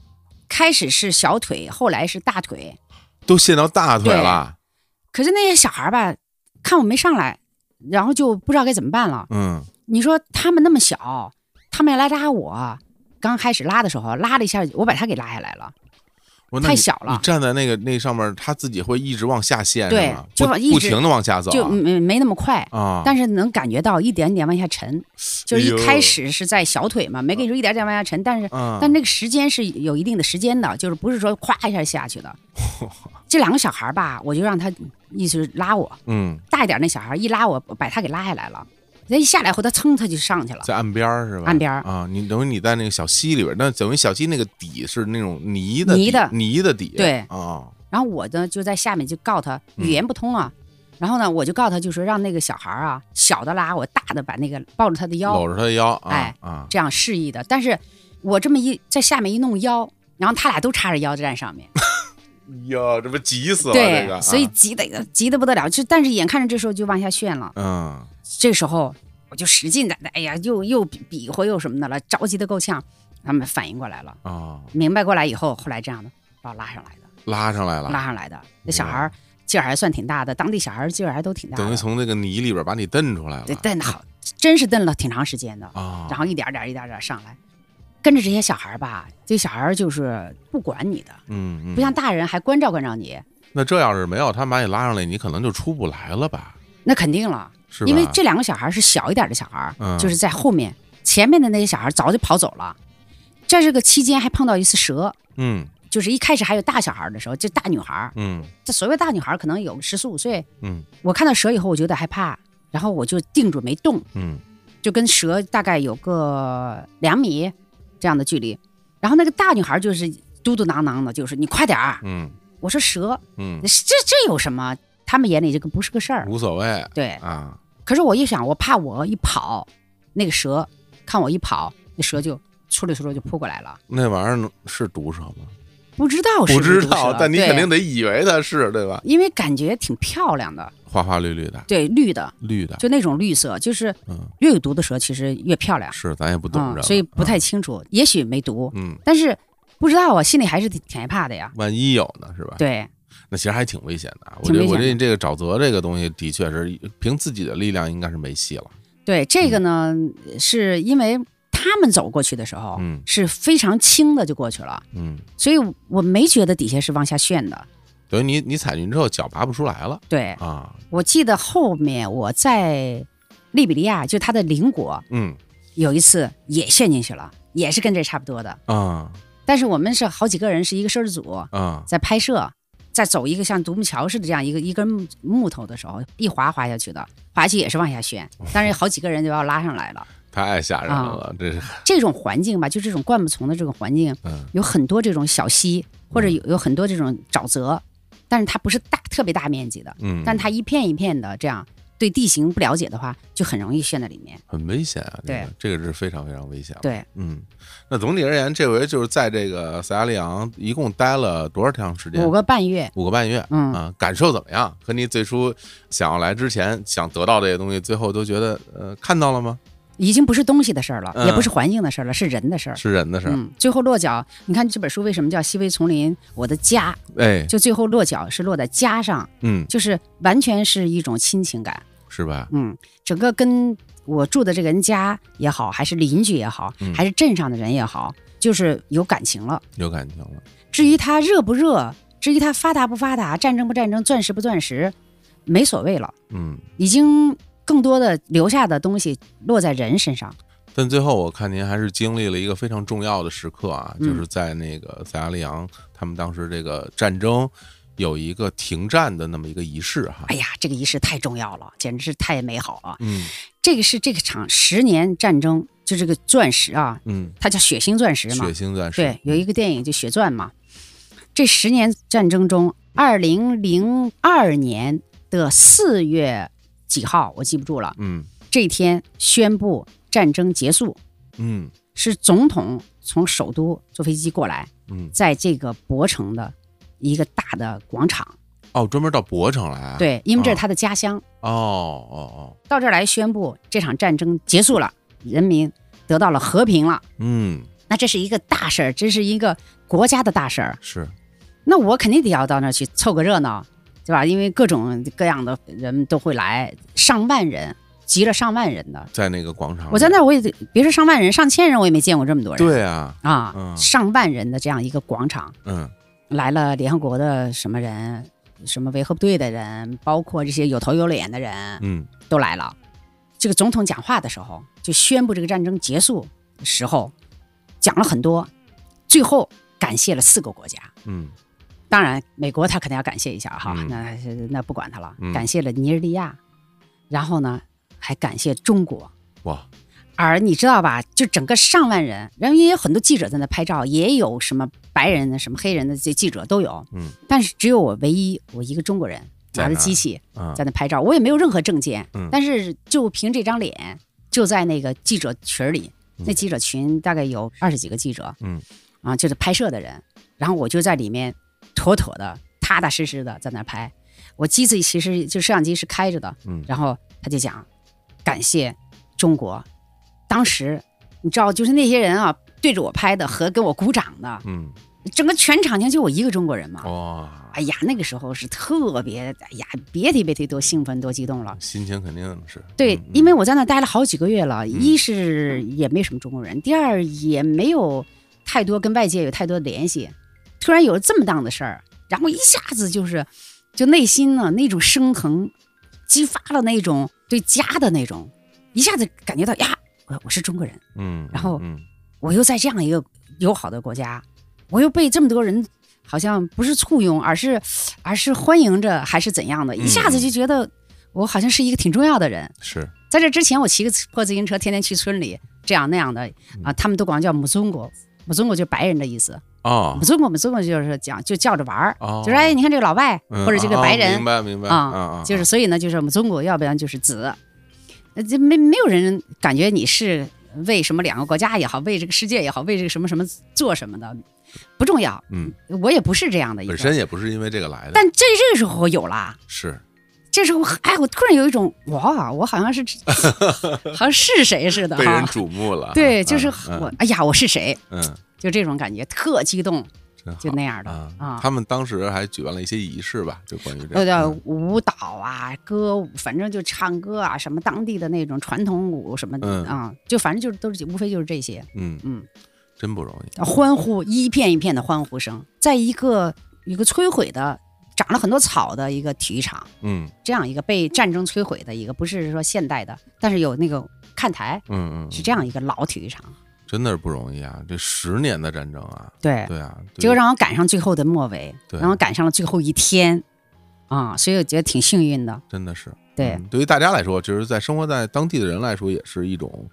开始是小腿，后来是大腿，都陷到大腿了，可是那些小孩吧，看我没上来，然后就不知道该怎么办了。嗯你说他们那么小，他们要来拉我，刚开始拉的时候拉了一下，我把他给拉下来了。我太小了你站在那个那上面，它自己会一直往下陷，对就不停的往下走啊，就没没那么快，啊，但是能感觉到一点点往下沉。就是一开始是在小腿嘛，没跟你说一点点往下沉，但是嗯但那个时间是有一定的时间的，就是不是说咵一下下去的。这两个小孩吧，我就让他意思是拉我，嗯，大一点那小孩一拉，我把他给拉下来了。人一下来后，他噌他就上去了。在岸边儿是吧？岸边儿啊，你等于你在那个小溪里边儿，那等于小溪那个底是那种泥的泥的泥的底，对啊，然后我呢就在下面就告他嗯语言不通啊，然后呢我就告他，就说让那个小孩儿啊，小的拉我，大的把那个抱着他的腰，搂着他的腰，啊哎啊，这样示意的。但是我这么一在下面一弄腰，然后他俩都叉着腰站上面，哟，这不急死了这对，个，所以啊急的急的不得了。就但是眼看着这时候就往下陷了，嗯，这时候我就使劲的，哎呀，又又比比划又什么的了，着急的够呛。他们反应过来了，啊，明白过来以后，后来这样的把我拉上来的，拉上来了，拉上来的。那小孩劲儿还算挺大的，当地小孩劲儿还都挺大的。等于从那个泥里边把你蹬出来了对，蹬的好，真是蹬了挺长时间的，啊，然后一点点一点点上来，跟着这些小孩吧，这小孩就是不管你的，嗯，嗯不像大人还关照关照你，那这要是没有他把你拉上来，你可能就出不来了吧？那肯定了，是？因为这两个小孩是小一点的小孩，嗯就是在后面，前面的那些小孩早就跑走了，在这个期间还碰到一次蛇。嗯就是一开始还有大小孩的时候，这大女孩，嗯这所谓大女孩可能有十四五岁。嗯我看到蛇以后，我就有点害怕，然后我就定住没动，嗯就跟蛇大概有个两米这样的距离。然后那个大女孩就是嘟嘟囔囔的，就是你快点儿。嗯我说蛇，嗯，这这有什么？他们眼里这个不是个事儿。无所谓对，啊，可是我一想，我怕我一跑，那个蛇看我一跑，那蛇就出溜出溜就扑过来了。那玩意儿是毒蛇吗？不知道是不知道，但你肯定得以为它是对吧？因为感觉挺漂亮的，花花绿绿的，对，绿的，绿的，就那种绿色，就是嗯，越有毒的蛇其实越漂亮，是咱也不懂嗯，，所以不太啊清楚，也许没毒，嗯，但是不知道啊，心里还是挺挺害怕的呀。万一有呢，是吧？对，那其实还挺危险的啊。我觉得，我觉得这个沼泽这个东西，的确是凭自己的力量应该是没戏了。对，这个呢，是因为他们走过去的时候，嗯是非常轻的就过去了，嗯，所以我没觉得底下是往下陷的。等于你你踩进去之后脚拔不出来了对，啊。我记得后面我在利比利亚，就它的邻国，嗯有一次也陷进去了，也是跟这差不多的。啊但是我们是好几个人，是一个摄制组啊在拍摄，在走一个像独木桥似的这样一个一根木木头的时候，一滑滑下去的，滑下去也是往下旋，但是好几个人就把我拉上来了。太吓人了，这是。这种环境吧，就这种灌木丛的这种环境，嗯。有很多这种小溪，或者有有很多这种沼泽，但是它不是大特别大面积的，嗯，但它一片一片的这样，对地形不了解的话，就很容易陷在里面。很危险啊，这个对这个是非常非常危险。对，嗯，那总体而言，这回就是在这个塞拉利昂一共待了多少长时间？五个半月，五个半月。嗯啊，感受怎么样？和你最初想要来之前想得到这些东西，最后都觉得呃看到了吗？已经不是东西的事儿了，嗯也不是环境的事儿了，是人的事儿。是人的事儿。嗯，最后落脚，你看这本书为什么叫《西微丛林》？我的家，哎，就最后落脚是落在家上，嗯，就是完全是一种亲情感。是吧？嗯，整个跟我住的这个人家也好，还是邻居也好，嗯还是镇上的人也好，就是有感情了。有感情了。至于它热不热，至于它发达不发达，战争不战争，钻石不钻石，没所谓了，嗯，已经更多的留下的东西落在人身上。但最后我看您还是经历了一个非常重要的时刻啊，嗯就是在那个塞拉利昂，他们当时这个战争有一个停战的那么一个仪式哈。哎呀，这个仪式太重要了，简直是太美好了。嗯这个是这个场十年战争，就这个钻石啊，嗯，它叫血腥钻石嘛血。腥钻石。对，有一个电影就《血钻》嘛。这十年战争中，二零零二年的四月几号我记不住了，嗯这天宣布战争结束，嗯是总统从首都坐飞机过来，嗯，在这个博城的一个大的广场，哦，专门到博城来啊。。对，因为这是哦他的家乡，哦哦哦到这儿来宣布这场战争结束了，人民得到了和平了。哦，嗯，那这是一个大事儿，这是一个国家的大事儿。是，那我肯定得要到那儿去凑个热闹，对吧？因为各种各样的人都会来，上万人，集了上万人的。在那个广场。我在那儿我也别说上万人，上千人我也没见过这么多人。对啊，啊，嗯上万人的这样一个广场，嗯来了联合国的什么人，什么维和部队的人，包括这些有头有脸的人嗯都来了。这个总统讲话的时候，就宣布这个战争结束的时候，讲了很多，最后感谢了四个国家。嗯当然，美国他肯定要感谢一下哈，嗯。那那不管他了，嗯。感谢了尼日利亚，然后呢还感谢中国。哇，而你知道吧，就整个上万人，然后也有很多记者在那拍照，也有什么白人的、什么黑人的这记者都有，嗯，但是只有我唯一我一个中国人拿着机器啊在那拍照，我也没有任何证件，嗯。但是就凭这张脸，就在那个记者群里，嗯。那记者群大概有二十几个记者，嗯，啊，就是拍摄的人，然后我就在里面妥妥的、踏踏实实的在那拍。我机子其实就摄像机是开着的，嗯然后他就讲感谢中国。当时你知道，就是那些人啊，对着我拍的和跟我鼓掌的，嗯整个全场就就我一个中国人嘛。哇，哎呀，那个时候是特别，哎呀，别提别提多兴奋多激动了。心情肯定是对嗯，因为我在那待了好几个月了，一是也没什么中国人，第二也没有太多跟外界有太多的联系。突然有了这么档的事儿，然后一下子就是，就内心呢那种升腾，激发了那种对家的那种，一下子感觉到呀，我我是中国人，嗯，然后嗯我又在这样一个友好的国家，我又被这么多人好像不是簇拥，而是而是欢迎着，还是怎样的？一下子就觉得我好像是一个挺重要的人。是在这之前，我骑个破自行车，天天去村里这样那样的啊，他们都管我叫母中国，母中国就是白人的意思，哦母中国我们中国就是讲就叫着玩儿，哦，就是哎，你看这个老外嗯或者这个哦白人明白明白啊啊，就是所以呢，就是我们中国，要不然就是子，那这没没有人感觉你是为什么两个国家也好，为这个世界也好，为这个什么什么做什么的，不重要。嗯，我也不是这样的一个。本，身也不是因为这个来的，但这这个时候有啦。是。这时候，哎，我突然有一种哇，我好像是 好像是谁似的 被人。瞩目了，对，就是嗯。我，哎呀，我是谁？嗯，就这种感觉，特激动，就那样的啊啊。他们当时还举办了一些仪式吧，就关于这呃，个，的舞蹈啊，歌舞，反正就唱歌啊，什么当地的那种传统舞什么的、嗯。啊，就反正就是都是无非就是这些，嗯嗯，真不容易，欢呼一片一片的欢呼声，在一个一个摧毁的、长了很多草的一个体育场，嗯这样一个被战争摧毁的一个，不是说现代的，但是有那个看台，嗯嗯，是这样一个老体育场，真的是不容易啊！这十年的战争啊，对，对啊，对结果让我赶上最后的末尾，对然后赶上了最后一天，啊，所以我觉得挺幸运的。真的是对嗯对于大家来说，就是在生活在当地的人来说，也是一种。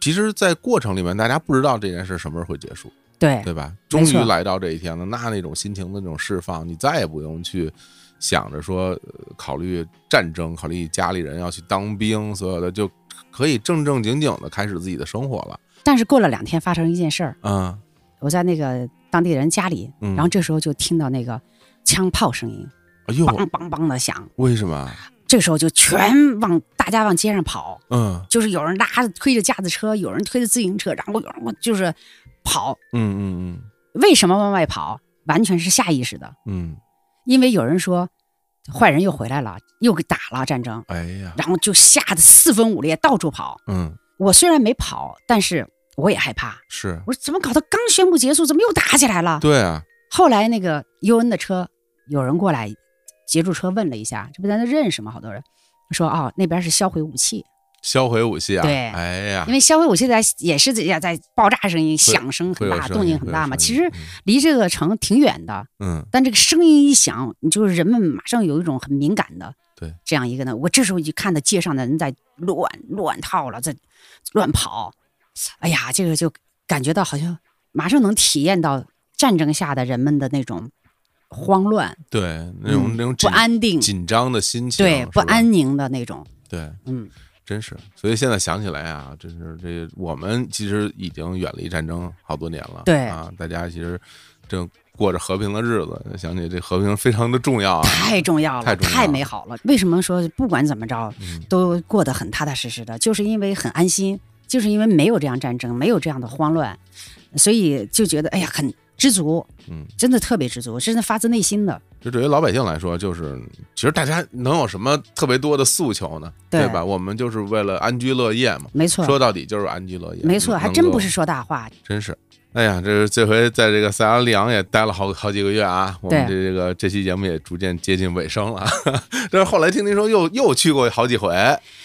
其实，在过程里面，大家不知道这件事什么时候会结束，对对吧？终于来到这一天了，那那种心情的那种释放，你再也不用去想着说、呃考虑战争，考虑家里人要去当兵，所有的就可以正正经经的开始自己的生活了。但是过了两天，发生一件事儿，嗯我在那个当地人家里，嗯然后这时候就听到那个枪炮声音，哎呦，梆梆梆的响。为什么？这时候就全往大家往街上跑，嗯就是有人拉着推着架子车，有人推着自行车，然后有人就是跑。嗯嗯嗯为什么往外跑？完全是下意识的，嗯嗯，因为有人说坏人又回来了，又给打了战争，哎呀，然后就吓得四分五裂，到处跑。嗯，我虽然没跑，但是我也害怕。是我说怎么搞的？刚宣布结束，怎么又打起来了？对啊，后来那个尤恩的车有人过来截住车问了一下，这不咱都认识吗？好多人说哦，那边是销毁武器，销毁武器啊，对哎呀因，为销毁武器在也是在在爆炸声音、响声很大、动静很大嘛。其实离这个城挺远的，嗯但这个声音一响，你就是人们马上有一种很敏感的对这样一个呢。我这时候就看到街上的人在乱乱套了，在乱跑，哎呀，这个就感觉到好像马上能体验到战争下的人们的那种慌乱、对那种嗯那种不安定，紧张的心情，对不安宁的那种，对，嗯，真是，所以现在想起来啊，真是这我们其实已经远离战争好多年了，对啊，大家其实正过着和平的日子，想起这和平非常的重要啊，太重要了，太重要了美好了。为什么说不管怎么着嗯都过得很踏踏实实的？就是因为很安心，就是因为没有这样战争，没有这样的慌乱，所以就觉得哎呀很知足，嗯，真的特别知足，真的发自内心的。就对于老百姓来说，就是其实大家能有什么特别多的诉求呢？对吧？我们就是为了安居乐业嘛，没错，说到底就是安居乐业，没错，还真不是说大话。真是。哎呀，这是这回在这个塞拉利昂也待了好好几个月啊，我们这这个这期节目也逐渐接近尾声了。但是后来听您说又又去过好几回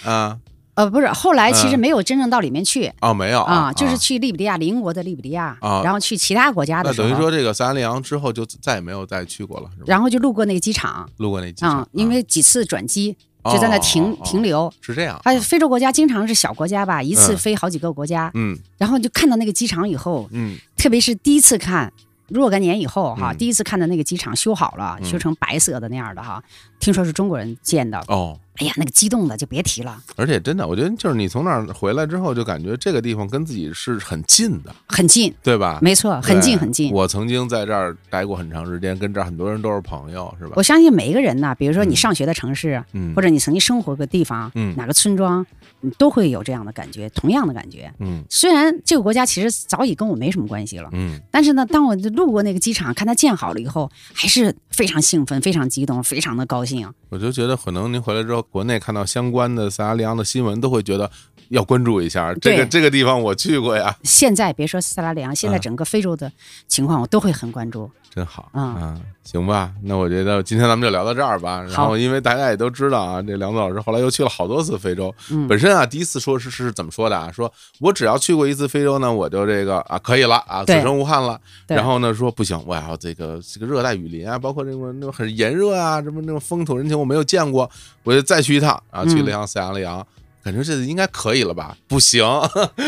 啊？呃，不是，后来其实嗯没有真正到里面去。哦，没有啊，就是去利比利亚邻国的利比利亚，啊然后去其他国家的时候，那等于说这个塞拉利昂之后就再也没有再去过了，是吧？然后就路过那个机场路过那机场啊，，因为几次转机就在那停、停留。是这样，还有非洲国家经常是小国家吧，一次嗯飞好几个国家，嗯然后就看到那个机场以后，嗯特别是第一次看，若干年以后哈，嗯第一次看到那个机场修好了，嗯修成白色的那样的哈，听说是中国人建的，哦。哎呀，那个激动的就别提了，而且真的，我觉得就是你从那儿回来之后，就感觉这个地方跟自己是很近的，很近，对吧？没错，很近很近。我曾经在这儿待过很长时间，跟这儿很多人都是朋友，是吧我？相信每一个人呢，比如说你嗯上学的城市，嗯，或者你曾经生活过地方，嗯哪个村庄，你都会有这样的感觉，同样的感觉。嗯虽然这个国家其实早已跟我没什么关系了，嗯但是呢，当我路过那个机场，看它建好了以后，还是非常兴奋、非常激动、非常的高兴。我就觉得可能您回来之后，国内看到相关的塞拉利昂的新闻，都会觉得要关注一下这个这个地方，我去过呀，现在别说塞拉利昂，现在嗯整个非洲的情况我都会很关注。真好嗯啊，行吧，那我觉得今天咱们就聊到这儿吧。然后，因为大家也都知道啊，这梁子老师后来又去了好多次非洲。嗯，本身啊，第一次说是是怎么说的啊？说我只要去过一次非洲呢，我就这个啊可以了啊，此生无憾了。然后呢，说不行，我要这个这个热带雨林啊，包括那种那种很炎热啊，什么那种风土人情我没有见过，我就再去一趟啊，去了一趟塞拉利昂。感觉这应该可以了吧？不行，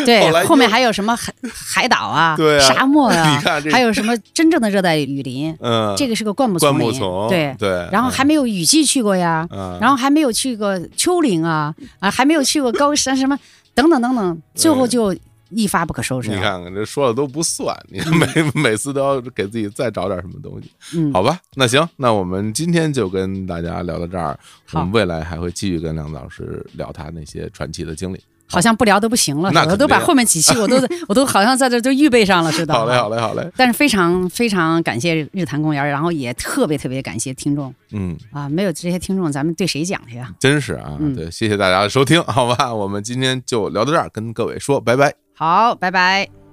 对 后面还有什么海海岛啊，对啊沙漠啊 你看这，还有什么真正的热带雨林，嗯，这个是个灌木丛灌，木丛，对。对，然后还没有雨季去过呀，嗯，然后还没有去过丘陵啊，啊，还没有去过高山什么等等等等，最后就一发不可收拾。你看看这说的都不算，你看每 每次都要给自己再找点什么东西。嗯，好吧，那行，那我们今天就跟大家聊到这儿，我好们未来还会继续跟梁老师聊他那些传奇的经历。好像不聊都不行了，那我都把后面几期 我都我都好像在这都预备上了似的。好嘞，好嘞，好嘞，但是非常非常感谢日坛公园，然后也特别特别感谢听众嗯，啊，没有这些听众，咱们对谁讲去呀？真是啊，嗯对，谢谢大家的收听，好吧，我们今天就聊到这儿，跟各位说拜拜。好，拜拜。